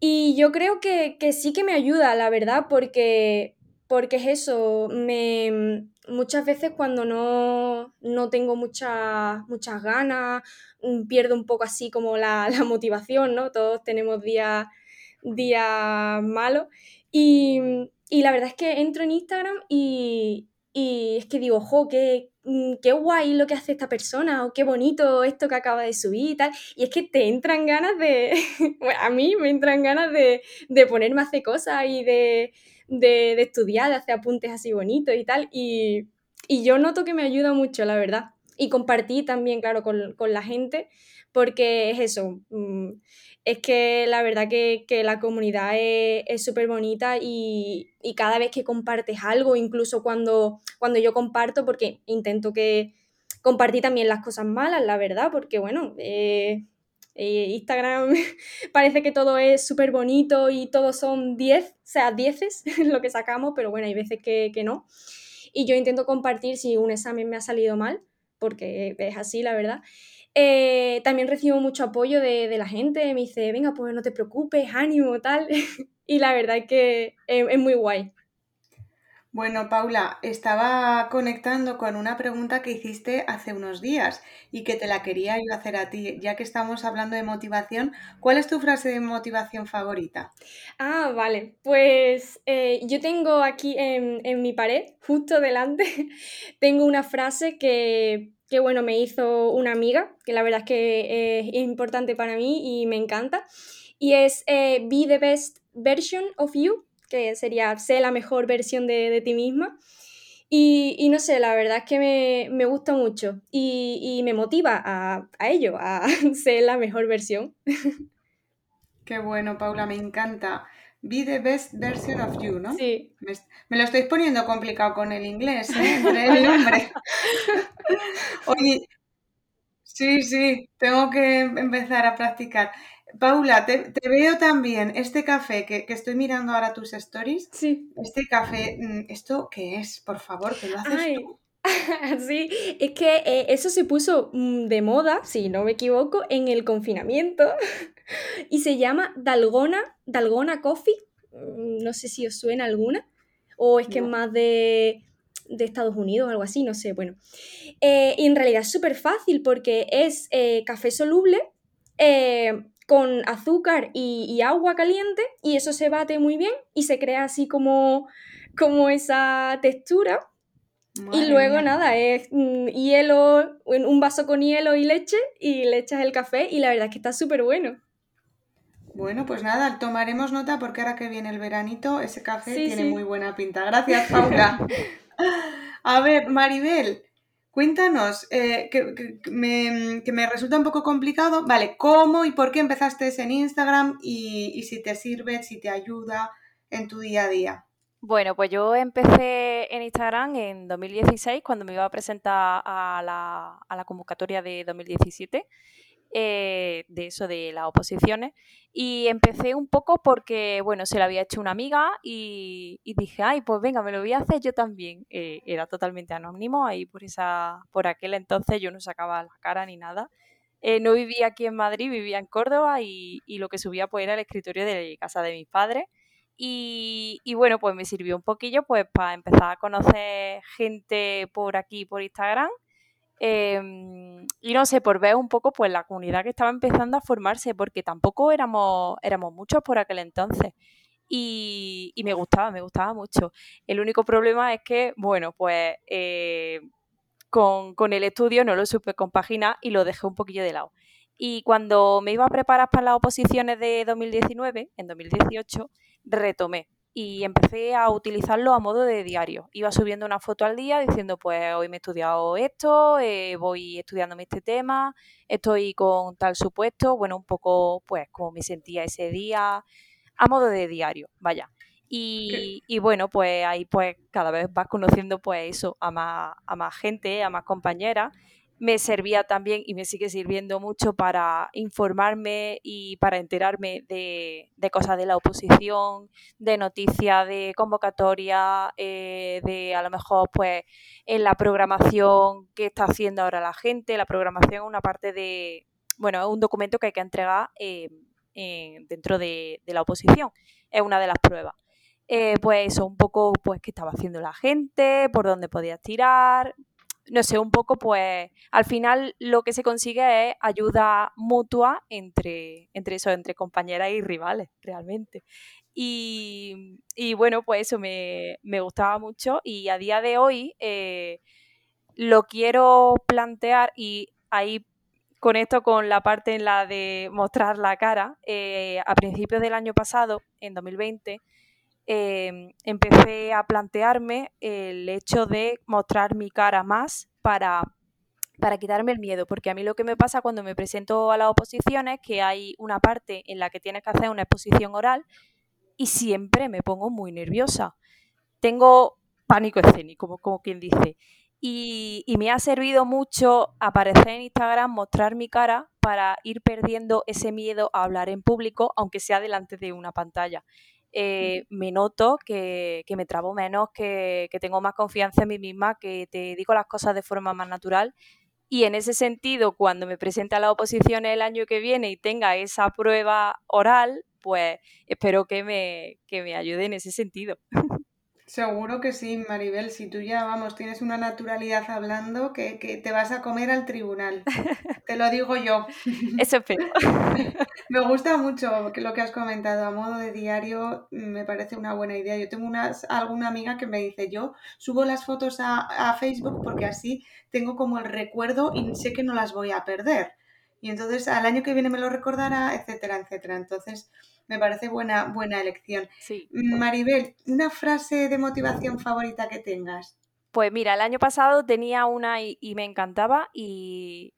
Y yo creo que, que sí que me ayuda, la verdad, porque, porque es eso, me, muchas veces cuando no, no tengo muchas muchas ganas, mm, pierdo un poco así como la, la motivación, ¿no? Todos tenemos días días malos. Y, y, la verdad es que entro en Instagram y, y es que digo, ojo, qué, mm, qué guay lo que hace esta persona, o qué bonito esto que acaba de subir y tal. Y es que te entran ganas de, a mí me entran ganas de, de ponerme a hacer cosas y de, de, estudiar, de hacer apuntes así bonitos y tal. Y, yo noto que me ayuda mucho, la verdad. Y compartí también, claro, con, la gente, porque es eso. Mm, es que la verdad que, la comunidad es súper bonita y, cada vez que compartes algo, incluso cuando, cuando yo comparto, porque intento que compartí también las cosas malas, la verdad, porque bueno, eh, eh, Instagram parece que todo es súper bonito y todos son 10, o sea, 10 lo que sacamos, pero bueno, hay veces que, no. Y yo intento compartir si un examen me ha salido mal, porque es así, la verdad. Eh, también recibo mucho apoyo de, la gente, me dice, venga, pues no te preocupes, ánimo, tal. y la verdad es que es, muy guay. Bueno, Paula, estaba conectando con una pregunta que hiciste hace unos días y que te la quería hacer a ti, ya que estamos hablando de motivación. ¿Cuál es tu frase de motivación favorita? Ah, vale. Pues eh, yo tengo aquí en, en mi pared, justo delante, tengo una frase que, que, bueno, me hizo una amiga, que la verdad es que es importante para mí y me encanta. Y es eh, Be the best version of you que sería sé la mejor versión de, de ti misma. Y, y, no sé, la verdad es que me, me gusta mucho y, y me motiva a, a, ello, a ser la mejor versión. Qué bueno, Paula, me encanta. Be the best version of you, ¿no? Sí. Me, me lo estoy poniendo complicado con el inglés, ¿eh? Entre el nombre. Oye, sí, sí, tengo que empezar a practicar. Paula, te, te, veo también este café que, que, estoy mirando ahora tus stories. Sí. Este café, mm, ¿esto qué es? Por favor, que lo haces Ay. tú. Sí, es que eh, eso se puso mm, de moda, si no me equivoco, en el confinamiento y se llama Dalgona, Dalgona Coffee. Mm, No sé si os suena alguna o es que No. es más de, de Estados Unidos algo así, no sé, bueno. Eh, y en realidad es súper fácil porque es eh, café soluble. eh, con azúcar y, y, agua caliente y eso se bate muy bien y se crea así como, como esa textura. Madre y luego mía. nada, es mm, hielo, un vaso con hielo y leche y le echas el café y la verdad es que está súper bueno. Bueno, pues nada, tomaremos nota porque ahora que viene el veranito, ese café Sí, tiene sí. muy buena pinta. Gracias, Paula. A ver, Maribel, cuéntanos, eh, que, me, que me resulta un poco complicado. Vale, ¿cómo y por qué empezaste en Instagram y, y si te sirve, si te ayuda en tu día a día? Bueno, pues yo empecé en Instagram en 2016 cuando me iba a presentar a la, a la convocatoria de 2017 eh, de eso de las oposiciones y empecé un poco porque, bueno, se lo había hecho una amiga y, dije, ay, pues venga, me lo voy a hacer yo también. Eh, era totalmente anónimo, ahí por, esa, por aquel entonces yo no sacaba la cara ni nada. Eh, no vivía aquí en Madrid, vivía en Córdoba y, y lo que subía pues era el escritorio de casa de mis padres. Y, y, bueno, pues me sirvió un poquillo pues para empezar a conocer gente por aquí, por Instagram. Eh, y no sé, por ver un poco pues la comunidad que estaba empezando a formarse, porque tampoco éramos, éramos muchos por aquel entonces. Y, y me gustaba, me gustaba mucho. El único problema es que, bueno, pues eh, con, con el estudio no lo supe compaginar y lo dejé un poquillo de lado. Y cuando me iba a preparar para las oposiciones de 2019, en 2018, retomé y empecé a utilizarlo a modo de diario. Iba subiendo una foto al día diciendo, pues hoy me he estudiado esto, eh, voy estudiándome este tema, estoy con tal supuesto, bueno, un poco pues cómo me sentía ese día, a modo de diario, vaya. Y, y, bueno, pues ahí pues cada vez vas conociendo pues eso a más, a más gente, a más compañeras me servía también y me sigue sirviendo mucho para informarme y para enterarme de, de cosas de la oposición, de noticias, de convocatoria, eh, de a lo mejor pues en la programación que está haciendo ahora la gente. La programación es una parte de, bueno, es un documento que hay que entregar eh, dentro de, de, la oposición. Es una de las pruebas. Eh, pues eso, un poco pues qué estaba haciendo la gente, por dónde podías tirar, no sé, un poco, pues al final lo que se consigue es ayuda mutua entre, entre eso, entre compañeras y rivales, realmente. Y, y bueno, pues eso me, me, gustaba mucho y a día de hoy eh, lo quiero plantear y ahí conecto con la parte en la de mostrar la cara. Eh, a principios del año pasado, en 2020, eh, empecé a plantearme el hecho de mostrar mi cara más para, para quitarme el miedo, porque a mí lo que me pasa cuando me presento a las oposiciones es que hay una parte en la que tienes que hacer una exposición oral y siempre me pongo muy nerviosa. Tengo pánico escénico, como, como quien dice. Y, y, me ha servido mucho aparecer en Instagram, mostrar mi cara para ir perdiendo ese miedo a hablar en público, aunque sea delante de una pantalla eh, me noto que, me trabo menos, que, tengo más confianza en mí misma, que te digo las cosas de forma más natural. Y en ese sentido, cuando me presente a la oposición el año que viene y tenga esa prueba oral, pues espero que me, que me ayude en ese sentido. Seguro que sí, Maribel. Si tú ya, vamos, tienes una naturalidad hablando que, te vas a comer al tribunal. Te lo digo yo. Eso espero. me gusta mucho lo que has comentado. A modo de diario me parece una buena idea. Yo tengo unas, alguna amiga que me dice, yo subo las fotos a, a Facebook porque así tengo como el recuerdo y sé que no las voy a perder. Y entonces al año que viene me lo recordará, etcétera, etcétera. Entonces me parece buena, buena elección. Sí. Maribel, una frase de motivación favorita que tengas. Pues mira, el año pasado tenía una y, me encantaba y,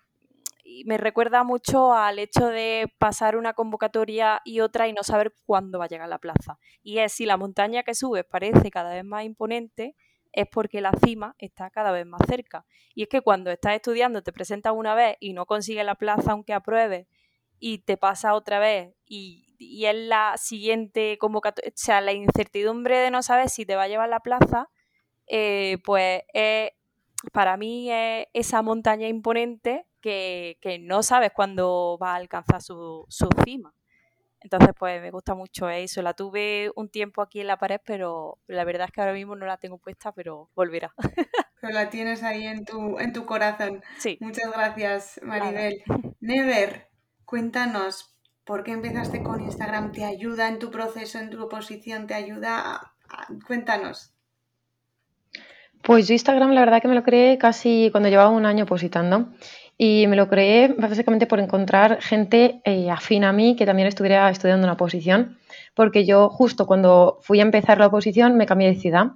me recuerda mucho al hecho de pasar una convocatoria y otra y no saber cuándo va a llegar la plaza. Y es si la montaña que subes parece cada vez más imponente, es porque la cima está cada vez más cerca. Y es que cuando estás estudiando te presentas una vez y no consigues la plaza aunque apruebes y te pasa otra vez y y es la siguiente convocatoria, o sea, la incertidumbre de no saber si te va a llevar la plaza, eh, pues para mí es esa montaña imponente que, no sabes cuándo va a alcanzar su, cima. Entonces, pues me gusta mucho eso. La tuve un tiempo aquí en la pared, pero la verdad es que ahora mismo no la tengo puesta, pero volverá. Pero la tienes ahí en tu, en tu corazón. Sí. Muchas gracias, Maribel. Never, cuéntanos, ¿Por qué empezaste con Instagram? ¿Te ayuda en tu proceso, en tu oposición? ¿Te ayuda? Cuéntanos. Pues yo Instagram la verdad que me lo creé casi cuando llevaba un año opositando y me lo creé básicamente por encontrar gente eh, afín a mí que también estuviera estudiando una oposición porque yo justo cuando fui a empezar la oposición me cambié de ciudad.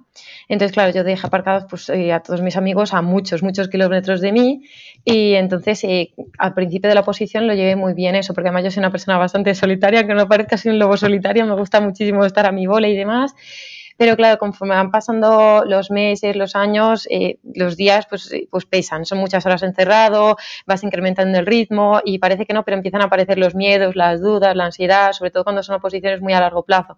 Entonces, claro, yo dejé aparcados pues, eh, a todos mis amigos a muchos, muchos kilómetros de mí y entonces eh, al principio de la oposición lo llevé muy bien eso, porque además yo soy una persona bastante solitaria, que no parezca así un lobo solitario, me gusta muchísimo estar a mi bola y demás. Pero claro, conforme van pasando los meses, los años, eh, los días pues, eh, pues pesan. Son muchas horas encerrado, vas incrementando el ritmo y parece que no, pero empiezan a aparecer los miedos, las dudas, la ansiedad, sobre todo cuando son oposiciones muy a largo plazo.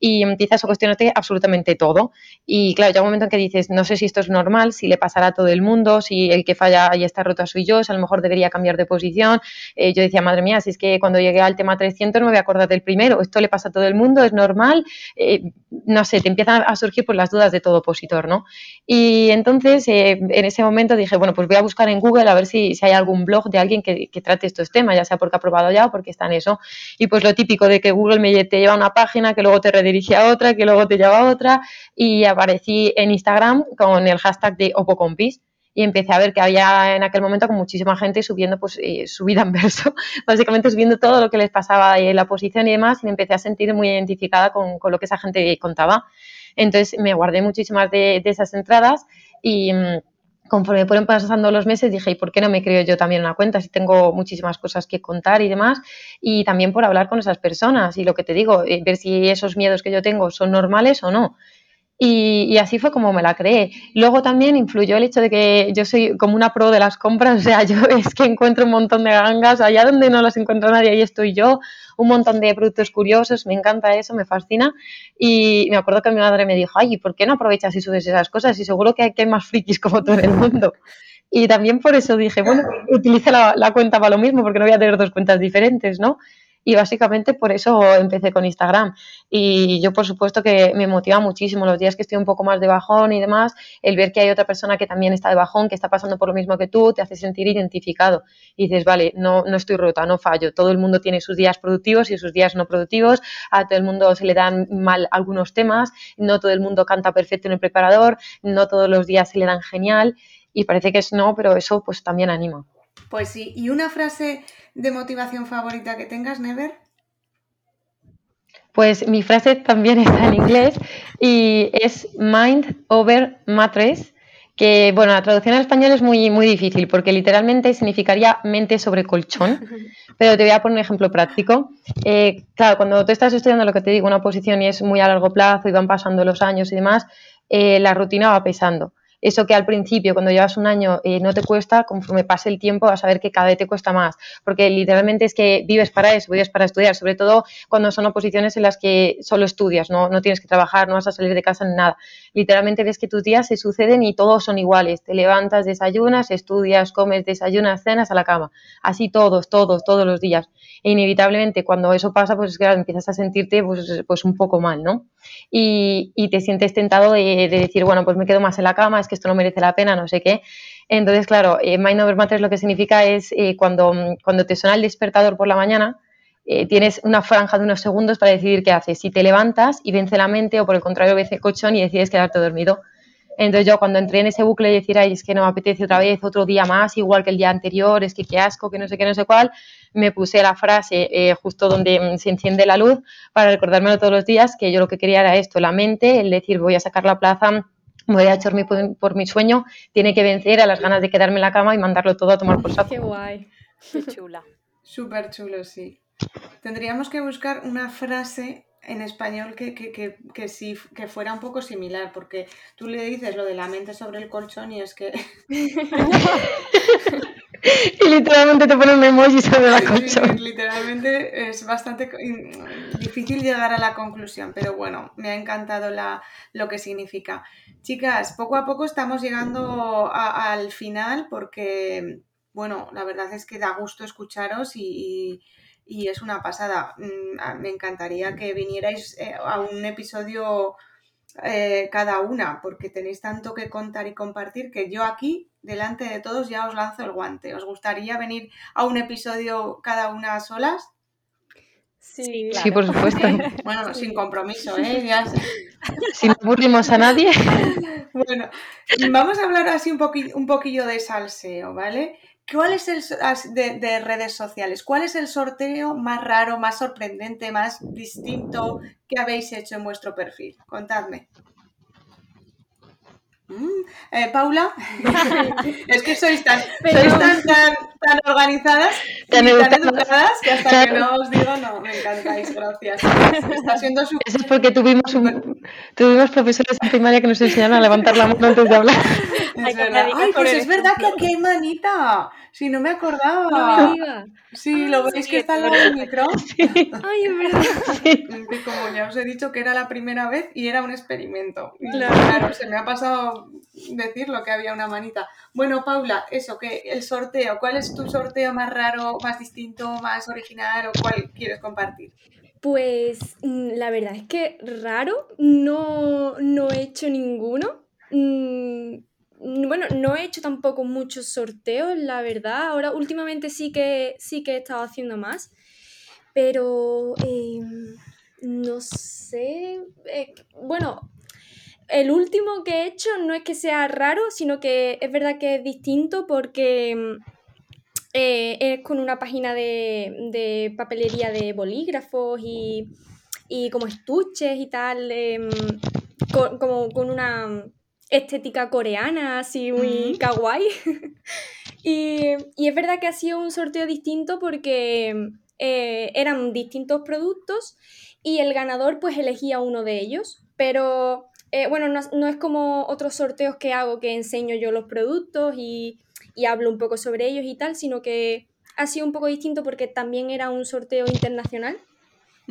Y empiezas a cuestionarte absolutamente todo. Y claro, llega un momento en que dices, no sé si esto es normal, si le pasará a todo el mundo, si el que falla y está roto soy yo, si a lo mejor debería cambiar de posición. Eh, yo decía, madre mía, si es que cuando llegué al tema 300 no me voy a acordar del primero, esto le pasa a todo el mundo, es normal. no sé, te empiezan a surgir pues, las dudas de todo opositor, ¿no? Y entonces, eh, en ese momento dije, bueno, pues voy a buscar en Google a ver si, hay algún blog de alguien que, trate estos temas, ya sea porque ha probado ya o porque está en eso. Y pues lo típico de que Google me, te lleva a una página, que luego te redirige a otra, que luego te lleva a otra, y aparecí en Instagram con el hashtag de Opocompis y empecé a ver que había en aquel momento con muchísima gente subiendo pues eh, su vida en verso, básicamente subiendo todo lo que les pasaba en la posición y demás, y me empecé a sentir muy identificada con, con lo que esa gente contaba. Entonces me guardé muchísimas de, esas entradas y mm, conforme fueron pasando los meses dije, ¿y por qué no me creo yo también una cuenta si tengo muchísimas cosas que contar y demás? Y también por hablar con esas personas y lo que te digo, eh, ver si esos miedos que yo tengo son normales o no. Y, así fue como me la creé. Luego también influyó el hecho de que yo soy como una pro de las compras, o sea, yo es que encuentro un montón de gangas, allá donde no las encuentra nadie, ahí estoy yo, un montón de productos curiosos, me encanta eso, me fascina. Y me acuerdo que mi madre me dijo, ay, ¿por qué no aprovechas y subes esas cosas? Y seguro que hay, que más frikis como tú en el mundo. Y también por eso dije, bueno, utiliza la, la cuenta para lo mismo, porque no voy a tener dos cuentas diferentes, ¿no? Y básicamente por eso empecé con Instagram. Y yo, por supuesto, que me motiva muchísimo los días que estoy un poco más de bajón y demás, el ver que hay otra persona que también está de bajón, que está pasando por lo mismo que tú, te hace sentir identificado. Y dices, vale, no, no estoy rota, no fallo. Todo el mundo tiene sus días productivos y sus días no productivos. A todo el mundo se le dan mal algunos temas. No todo el mundo canta perfecto en el preparador. No todos los días se le dan genial. Y parece que es no, pero eso pues también anima. Pues sí, ¿y una frase de motivación favorita que tengas, Never? Pues mi frase también está en inglés y es Mind over Mattress, que bueno, la traducción al español es muy, muy difícil porque literalmente significaría mente sobre colchón, pero te voy a poner un ejemplo práctico. Eh, claro, cuando tú estás estudiando lo que te digo, una posición y es muy a largo plazo y van pasando los años y demás, eh, la rutina va pesando. Eso que al principio, cuando llevas un año, eh, no te cuesta, conforme pase el tiempo vas a ver que cada vez te cuesta más, porque literalmente es que vives para eso, vives para estudiar, sobre todo cuando son oposiciones en las que solo estudias, no, no tienes que trabajar, no vas a salir de casa ni nada. Literalmente ves que tus días se suceden y todos son iguales. Te levantas, desayunas, estudias, comes, desayunas, cenas a la cama. Así todos, todos, todos los días. E inevitablemente cuando eso pasa, pues claro, empiezas a sentirte pues, pues un poco mal, ¿no? Y, y te sientes tentado de, de, decir, bueno, pues me quedo más en la cama, es que esto no merece la pena, no sé qué. Entonces, claro, eh, Mind Over Matters lo que significa es eh, cuando, cuando te suena el despertador por la mañana, eh, tienes una franja de unos segundos para decidir qué haces. Si te levantas y vence la mente o por el contrario vence el colchón y decides quedarte dormido. Entonces yo cuando entré en ese bucle y decir, ay, es que no me apetece otra vez, otro día más, igual que el día anterior, es que qué asco, que no sé qué, no sé cuál, me puse la frase eh, justo donde mm, se enciende la luz para recordármelo todos los días, que yo lo que quería era esto, la mente, el decir, voy a sacar la plaza, voy a echarme por, por mi sueño, tiene que vencer a las ganas de quedarme en la cama y mandarlo todo a tomar por saco. Qué guay. Qué chula. Súper chulo, sí. Tendríamos que buscar una frase en español que, que, que, que, sí, que fuera un poco similar, porque tú le dices lo de la mente sobre el colchón y es que... y literalmente te ponen un emoji sobre la colchón. Sí, literalmente es bastante difícil llegar a la conclusión, pero bueno, me ha encantado la, lo que significa. Chicas, poco a poco estamos llegando a, al final porque, bueno, la verdad es que da gusto escucharos y, y y es una pasada. Me encantaría que vinierais a un episodio eh, cada una, porque tenéis tanto que contar y compartir que yo aquí, delante de todos, ya os lanzo el guante. ¿Os gustaría venir a un episodio cada una solas? Sí, sí, por supuesto. Bueno, sin compromiso, ¿eh? Ya. Si no aburrimos a nadie. Bueno, vamos a hablar así un, poqui un poquillo de salseo, ¿vale? ¿Cuál es el de, de, redes sociales? ¿Cuál es el sorteo más raro, más sorprendente, más distinto que habéis hecho en vuestro perfil? Contadme. Mm, eh, Paula, es que sois tan, Pero... sois tan, tan, tan organizadas tan, y tan educadas que hasta claro. que no os digo, no, me encantáis, gracias. Está siendo su... Eso es porque tuvimos, un, tuvimos profesores en primaria que nos enseñaron a levantar la mano antes de hablar. Es. Ay, pues es verdad que aquí hay manita. Si no me acordaba. No me Sí, lo veis que está al lado del micro. Sí. Ay, es verdad. Sí. Como ya os he dicho que era la primera vez y era un experimento. Claro, se me ha pasado decirlo que había una manita. Bueno, Paula, eso, que el sorteo, ¿cuál es tu sorteo más raro, más distinto, más original o cuál quieres compartir? Pues mm, la verdad es que raro, no, no he hecho ninguno. Mm, bueno, no he hecho tampoco muchos sorteos, la verdad. Ahora últimamente sí que sí que he estado haciendo más. Pero eh, no sé. eh, bueno, el último que he hecho no es que sea raro, sino que es verdad que es distinto porque mm, eh, es con una página de, de papelería de bolígrafos y, y como estuches y tal, em, co- como con una estética coreana, así muy Mm. kawaii. y, y es verdad que ha sido un sorteo distinto porque eh, eran distintos productos y el ganador pues elegía uno de ellos. Pero eh, bueno, no, no es como otros sorteos que hago que enseño yo los productos y, y hablo un poco sobre ellos y tal, sino que ha sido un poco distinto porque también era un sorteo internacional,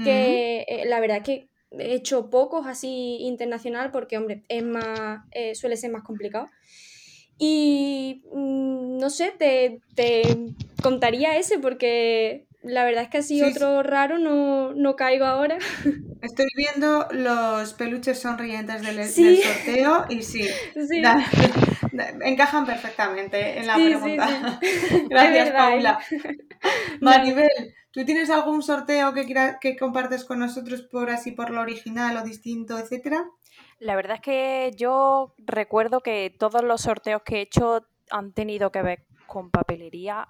que eh, la verdad es que he hecho pocos así internacional porque, hombre, es más, eh, suele ser más complicado. Y mm, no sé, te, te contaría ese porque la verdad es que así Sí, sí. otro raro no, no caigo ahora. Estoy viendo los peluches sonrientes del, Sí. del sorteo y sí, Sí, da- da- encajan perfectamente en la pregunta. sí. Gracias, ¿eh? Paula. Maribel, ¿tú tienes algún sorteo que, quiera- que compartes con nosotros por así por lo original o distinto, etcétera? La verdad es que yo recuerdo que todos los sorteos que he hecho han tenido que ver con papelería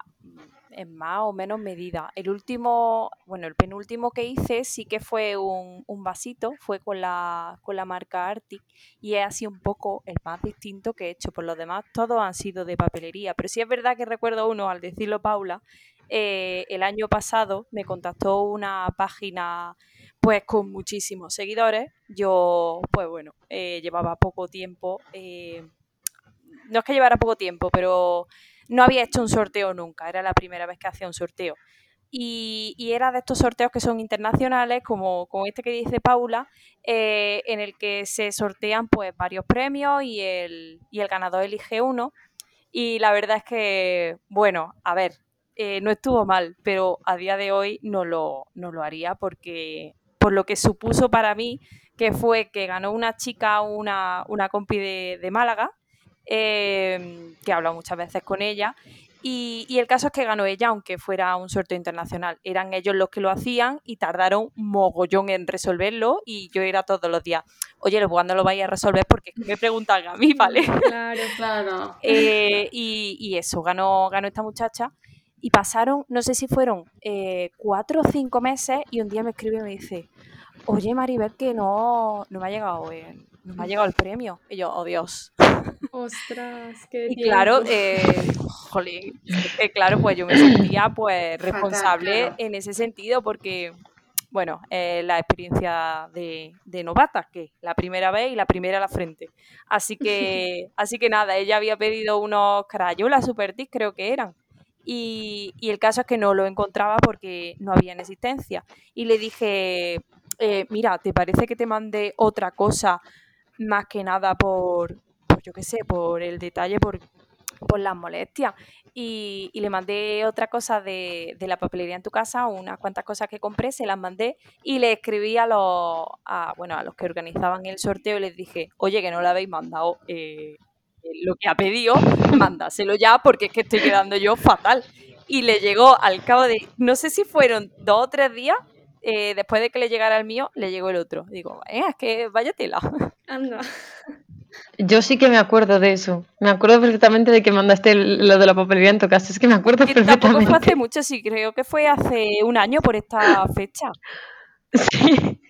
en más o menos medida. El último, bueno, el penúltimo que hice sí que fue un, un vasito, fue con la, con la marca Arctic y es así un poco el más distinto que he hecho. Por lo demás, todos han sido de papelería. Pero sí es verdad que recuerdo uno, al decirlo Paula, eh, el año pasado me contactó una página pues con muchísimos seguidores. Yo, pues bueno, eh, llevaba poco tiempo eh, no es que llevara poco tiempo, pero no había hecho un sorteo nunca, era la primera vez que hacía un sorteo. Y, era de estos sorteos que son internacionales, como, este que dice Paula, eh, en el que se sortean pues varios premios y el, y el ganador elige uno. Y la verdad es que, bueno, a ver, eh, no estuvo mal, pero a día de hoy no lo, no lo haría porque por lo que supuso para mí, que fue que ganó una chica, una, una compi de, Málaga, eh, que he hablado muchas veces con ella, y, el caso es que ganó ella, aunque fuera un sorteo internacional. Eran ellos los que lo hacían y tardaron mogollón en resolverlo. Y yo era todos los días, oye, ¿cuándo lo vais a resolver? Porque me preguntan a mí, ¿vale? Claro, claro. Eh, y, eso, ganó, ganó esta muchacha. Y pasaron, no sé si fueron eh, cuatro o cinco meses, y un día me escribe y me dice, oye Maribel, que no, no me ha llegado el, no me ha llegado el premio. Y yo, oh Dios. Ostras, qué Y claro, eh, jolín, eh, claro, pues yo me sentía pues responsable en ese sentido porque, bueno, eh, la experiencia de, de, novata, que la primera vez y la primera a la frente. Así que, así que nada, ella había pedido unos crayolas super creo que eran. Y, y, el caso es que no lo encontraba porque no había en existencia. Y le dije, mira, ¿te parece que te mande otra cosa más que nada por, yo qué sé, por el detalle, por, por las molestias. Y, le mandé otra cosa de, la papelería en tu casa, unas cuantas cosas que compré, se las mandé y le escribí a los, bueno, a los que organizaban el sorteo y les dije, oye, que no le habéis mandado eh, lo que ha pedido, mándaselo ya porque es que estoy quedando yo fatal. Y le llegó al cabo de, no sé si fueron dos o tres días, eh, después de que le llegara el mío, le llegó el otro. Digo, eh, es que vaya tela. Anda. Yo sí que me acuerdo de eso. Me acuerdo perfectamente de que mandaste lo de la papelería en tu casa. Es que me acuerdo perfectamente. Tampoco fue hace mucho, sí, creo que fue hace un año por esta fecha. Sí.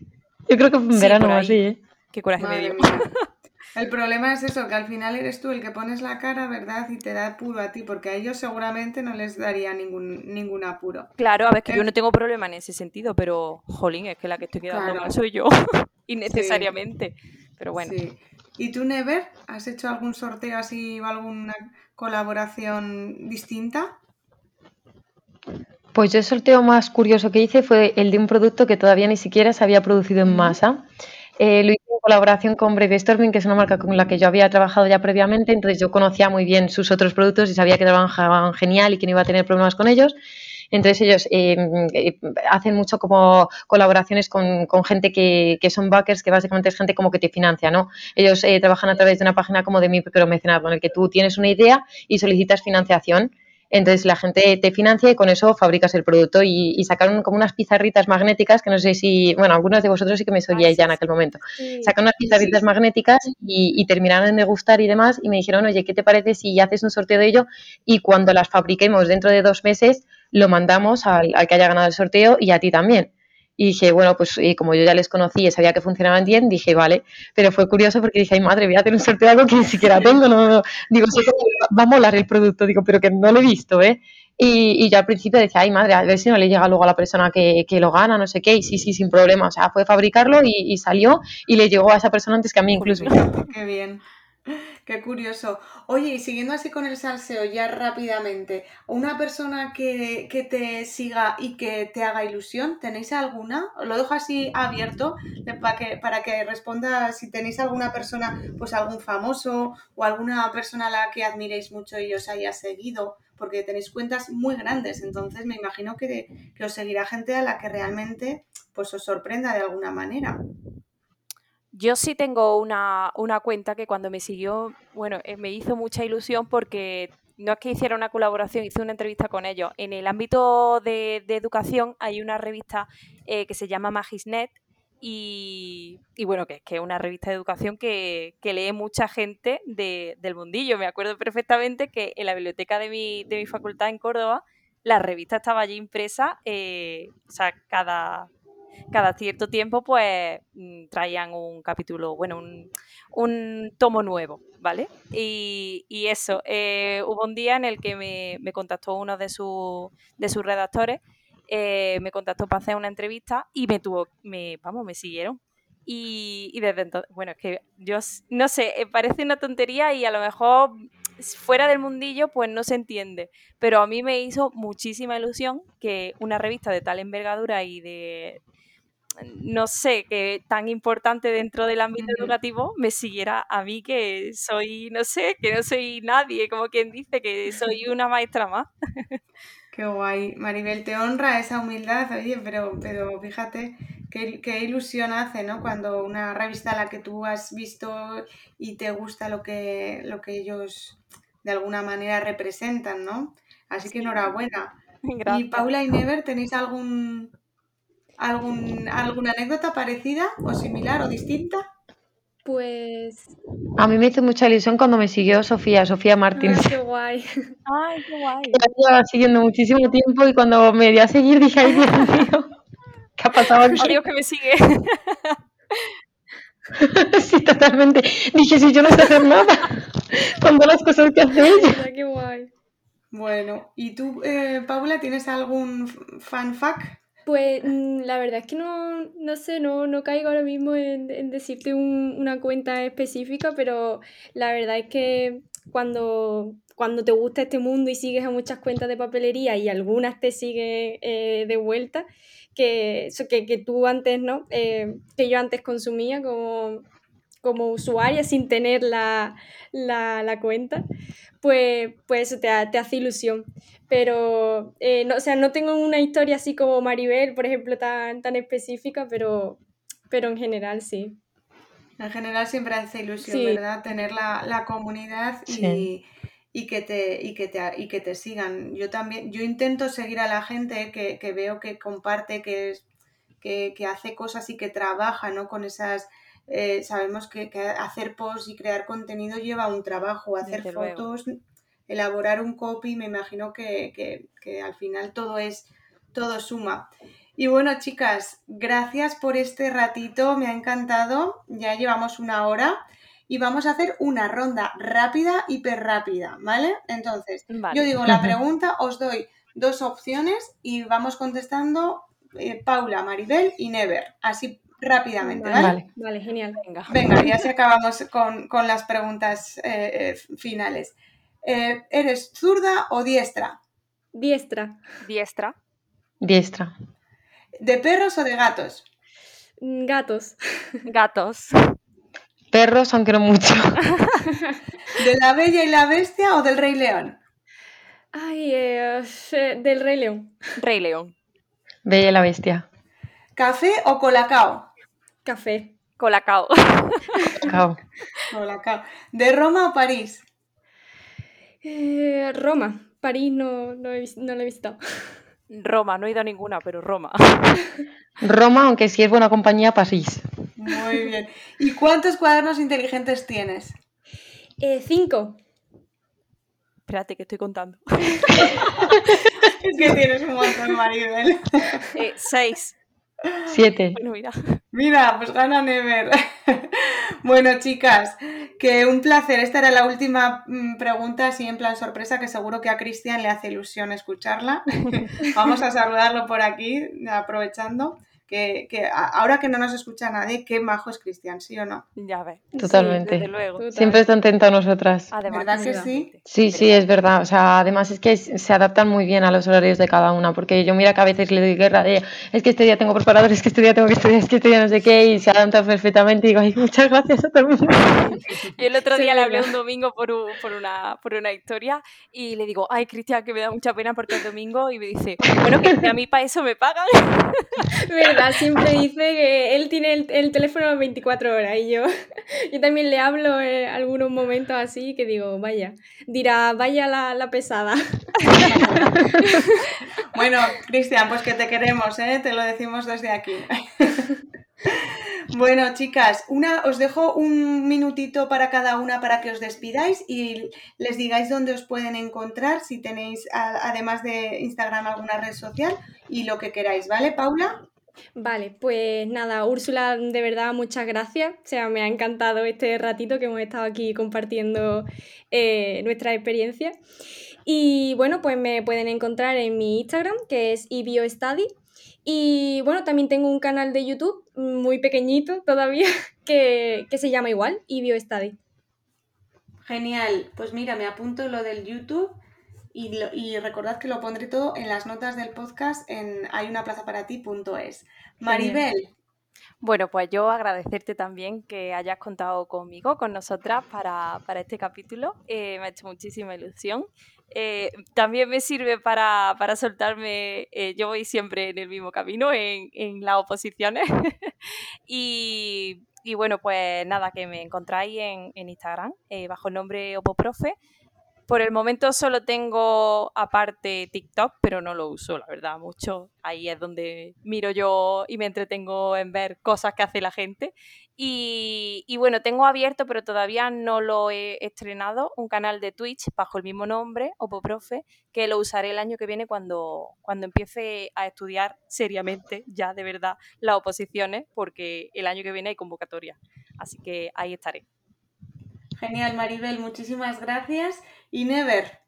Yo creo que fue en verano así, ¿eh? Qué coraje me dio. El problema es eso, que al final eres tú el que pones la cara, ¿verdad? Y te da apuro a ti, porque a ellos seguramente no les daría ningún, ningún apuro. Claro, a ver, que yo no tengo problema en ese sentido, pero, jolín, es que la que estoy quedando mal soy yo, innecesariamente. Pero bueno. Sí. ¿Y tú, Never, has hecho algún sorteo así o alguna colaboración distinta? Pues yo el sorteo más curioso que hice fue el de un producto que todavía ni siquiera se había producido en masa. Eh, lo hice en colaboración con Storming, que es una marca con la que yo había trabajado ya previamente, entonces yo conocía muy bien sus otros productos y sabía que trabajaban genial y que no iba a tener problemas con ellos. Entonces ellos eh, eh, hacen mucho como colaboraciones con, gente que, son backers, que básicamente es gente como que te financia, ¿no? Ellos eh, trabajan a través de una página como de mi micromecenazgo, en el que tú tienes una idea y solicitas financiación. Entonces la gente te financia y con eso fabricas el producto y, sacaron como unas pizarritas magnéticas que no sé si, bueno, algunos de vosotros sí que me seguíais ya en aquel momento. Sacaron unas pizarritas magnéticas y, terminaron de gustar y demás y me dijeron, oye, ¿qué te parece si haces un sorteo de ello y cuando las fabriquemos dentro de dos meses lo mandamos al, que haya ganado el sorteo y a ti también. Y dije, bueno, pues y como yo ya les conocí y sabía que funcionaban bien, dije, vale. Pero fue curioso porque dije, ay madre, voy a tener un sorteo de algo que ni siquiera tengo. No, Digo, sí va a molar el producto, digo, pero que no lo he visto, ¿eh? Y, y yo al principio decía, ay madre, a ver si no le llega luego a la persona que, que lo gana, no sé qué. Y sí, sí, sin problema. O sea, fue fabricarlo y, y, salió y le llegó a esa persona antes que a mí incluso. Qué bien. Qué curioso. Oye, y siguiendo así con el salseo ya rápidamente, una persona que, te siga y que te haga ilusión, ¿tenéis alguna? Lo dejo así abierto para que, para que responda si tenéis alguna persona, pues algún famoso o alguna persona a la que admiréis mucho y os haya seguido, porque tenéis cuentas muy grandes, entonces me imagino que, que os seguirá gente a la que realmente pues os sorprenda de alguna manera. Yo sí tengo una, cuenta que cuando me siguió, bueno, eh, me hizo mucha ilusión porque no es que hiciera una colaboración, hice una entrevista con ellos. En el ámbito de, educación hay una revista eh, que se llama Magisnet y, bueno, que, que es una revista de educación que, lee mucha gente del mundillo. Me acuerdo perfectamente que en la biblioteca de mi, de mi facultad en Córdoba, la revista estaba allí impresa, eh, o sea, cada, cada cierto tiempo pues mm, traían un capítulo, bueno, un, tomo nuevo, ¿vale? Y, eso, eh, hubo un día en el que me, contactó uno de, de sus redactores, eh, me contactó para hacer una entrevista y me tuvo, me, vamos, me siguieron. Y, desde entonces, bueno, es que yo no sé, eh, parece una tontería y a lo mejor fuera del mundillo pues no se entiende, pero a mí me hizo muchísima ilusión que una revista de tal envergadura y de, no sé, que tan importante dentro del ámbito educativo me siguiera a mí que soy, no sé, que no soy nadie, como quien dice que soy una maestra más. Qué guay. Maribel, te honra esa humildad, oye, pero, pero fíjate qué, qué ilusión hace, ¿no? Cuando una revista a la que tú has visto y te gusta lo que, lo que ellos de alguna manera representan, ¿no? Así que enhorabuena. Y Paula y Never, ¿tenéis algún, algún alguna anécdota parecida o similar o distinta? Pues. A mí me hizo mucha ilusión cuando me siguió Sofía, Sofía Martins. Ay, qué guay. Ay, qué guay. La llevaba siguiendo muchísimo tiempo y cuando me dio a seguir dije, ay, Dios mío, ¿qué ha pasado aquí? Adiós que me sigue. sí, totalmente. Dije, si yo no sé hacer nada con todas las cosas que hace ella. Ay, qué guay. Bueno, ¿y tú, eh, Paula, tienes algún fan fact? Pues mm, la verdad es que no, no sé, no, no caigo ahora mismo en, decirte un- una cuenta específica, pero la verdad es que cuando, cuando te gusta este mundo y sigues a muchas cuentas de papelería y algunas te siguen eh, de vuelta, que, que, que tú antes, ¿no? Eh, que yo antes consumía como, como usuaria sin tener la, la, la cuenta, pues, pues eso te, te hace ilusión. Pero, eh, no, o sea, no tengo una historia así como Maribel, por ejemplo, tan, tan específica, pero, pero en general sí. En general siempre hace ilusión, Sí. ¿verdad? Tener la, la comunidad y, Sí. y que te, y, que te, y que te sigan. Yo también, yo intento seguir a la gente que, que veo que comparte, que, que, que hace cosas y que trabaja, ¿no? Con esas, eh, sabemos que, que hacer posts y crear contenido lleva un trabajo, hacer Desde luego. fotos, elaborar un copy, me imagino que, que- que al final todo es, todo suma. Y bueno, chicas, gracias por este ratito, me ha encantado. Ya llevamos una hora y vamos a hacer una ronda rápida, hiper rápida, ¿vale? Entonces, Vale. yo digo la pregunta, os doy dos opciones y vamos contestando eh, Paula, Maribel y Never, así rápidamente, ¿vale? Vale. Vale, genial. Venga. Venga, ya se acabamos con, con las preguntas eh, eh, finales. Eh, ¿Eres zurda o diestra? Diestra. Diestra. Diestra. ¿De perros o de gatos? Mm, Gatos. Gatos. Perros, aunque no mucho. ¿De la Bella y la Bestia o del Rey León? Ay, del Rey León. Rey León. Bella y la bestia. ¿Café o colacao? Café. Colacao. Cao. Colacao. ¿De Roma o París? Eh, Roma. París no, no, he no lo he visitado. Roma. No he ido a ninguna, pero Roma. Roma, aunque si es buena compañía, París. Muy bien. ¿Y cuántos cuadernos inteligentes tienes? Eh, cinco. Espérate, que estoy contando. Es que tienes un montón, Maribel. Eh, seis. Siete. Bueno, mira. Mira, pues gana Never. Bueno, chicas, que un placer. Esta era la última mm, pregunta, así en plan sorpresa, que seguro que a Cristian le hace ilusión escucharla. Vamos a saludarlo por aquí, aprovechando. Que, ahora que no nos escucha nadie, qué majo es Cristian, ¿sí o no? Ya ves. Totalmente. Desde luego. Total. Siempre está atento a nosotras. Además, ¿Verdad que sí? Sí, sí, es verdad. O sea, además es que se adaptan muy bien a los horarios de cada una, porque yo mira que a veces le doy guerra de es que este día tengo preparador, es que este día tengo que estudiar, es que este día no sé qué, y se adaptan perfectamente y digo, ay, muchas gracias a todo el mundo. Yo el otro Sí, día le hablé un domingo por, un- por, una, por una historia y le digo, ay, Cristian, que me da mucha pena porque es domingo y me dice, bueno, que a mí para eso me pagan. ¿Verdad? Siempre dice que él tiene el, el teléfono 24 horas y yo, yo también le hablo en algunos momentos así que digo, vaya, dirá, vaya la, la pesada. Bueno, Cristian, pues que te queremos, ¿eh? Te lo decimos desde aquí. Bueno, chicas, una, os dejo un minutito para cada una para que os despidáis y les digáis dónde os pueden encontrar, si tenéis, además de Instagram, alguna red social y lo que queráis, ¿vale, Paula? Vale, pues nada, Úrsula, de verdad, muchas gracias. O sea, me ha encantado este ratito que hemos estado aquí compartiendo eh, nuestra experiencia. Y bueno, pues me pueden encontrar en mi Instagram, que es ibiostudy. Y bueno, también tengo un canal de YouTube muy pequeñito todavía, que, que se llama igual, ibiostudy. Genial, pues mira, me apunto lo del YouTube y, recordad que lo pondré todo en las notas del podcast en hayunaplazaparati.es. Maribel. Bueno, pues yo agradecerte también que hayas contado conmigo, con nosotras, para, este capítulo. Eh, me ha hecho muchísima ilusión. Eh, también me sirve para, soltarme, eh, yo voy siempre en el mismo camino, en, las oposiciones. y, bueno, pues nada, que me encontráis en, en Instagram bajo el nombre Opoprofe por el momento solo tengo aparte TikTok, pero no lo uso, la verdad, mucho. Ahí es donde miro yo y me entretengo en ver cosas que hace la gente. Y, bueno, tengo abierto, pero todavía no lo he estrenado, un canal de Twitch bajo el mismo nombre, Opoprofe, que lo usaré el año que viene cuando, cuando empiece a estudiar seriamente, ya de verdad, las oposiciones, porque el año que viene hay convocatoria. Así que ahí estaré. Genial, Maribel, muchísimas gracias. Y Never,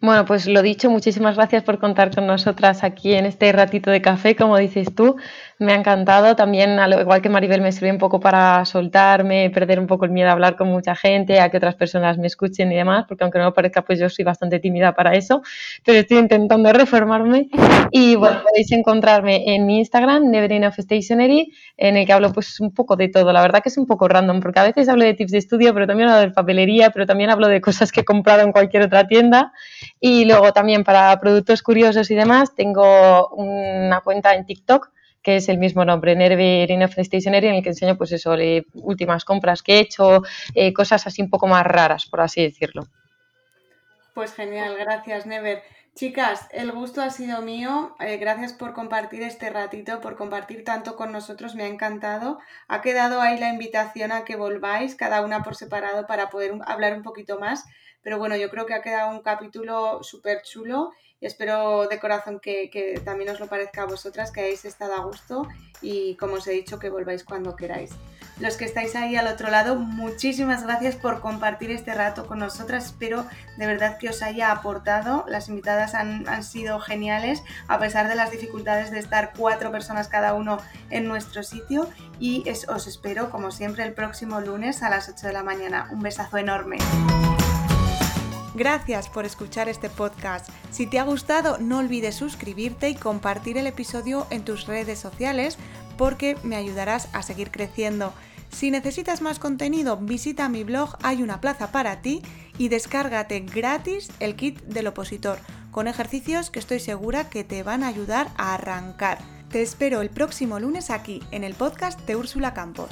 bueno, pues lo dicho, muchísimas gracias por contar con nosotras aquí en este ratito de café, como dices tú. Me ha encantado. También, al igual que Maribel, me sirve un poco para soltarme, perder un poco el miedo a hablar con mucha gente, a que otras personas me escuchen y demás, porque aunque no me parezca, pues yo soy bastante tímida para eso, pero estoy intentando reformarme. Y bueno, podéis encontrarme en mi Instagram, Never Enough Stationery, en el que hablo pues un poco de todo. La verdad que es un poco random, porque a veces hablo de tips de estudio, pero también hablo de papelería, pero también hablo de cosas que he comprado en cualquier otra tienda. Y luego también para productos curiosos y demás, tengo una cuenta en TikTok que es el mismo nombre, Nerve Enough Stationery, en el que enseño pues eso, últimas compras que he hecho, eh, cosas así un poco más raras, por así decirlo. Pues genial, gracias Never. Chicas, el gusto ha sido mío. Eh, gracias por compartir este ratito, por compartir tanto con nosotros. Me ha encantado. Ha quedado ahí la invitación a que volváis, cada una por separado, para poder hablar un poquito más. Pero bueno, yo creo que ha quedado un capítulo súper chulo y espero de corazón que, también os lo parezca a vosotras, que hayáis estado a gusto y como os he dicho, que volváis cuando queráis. Los que estáis ahí al otro lado, muchísimas gracias por compartir este rato con nosotras. Espero de verdad que os haya aportado. Las invitadas han, sido geniales, a pesar de las dificultades de estar cuatro personas cada uno en nuestro sitio. Y os espero, como siempre, el próximo lunes a las 8 de la mañana. Un besazo enorme. Gracias por escuchar este podcast. Si te ha gustado, no olvides suscribirte y compartir el episodio en tus redes sociales porque me ayudarás a seguir creciendo. Si necesitas más contenido, visita mi blog Hay una plaza para ti y descárgate gratis el kit del opositor con ejercicios que estoy segura que te van a ayudar a arrancar. Te espero el próximo lunes aquí en el podcast de Úrsula Campos.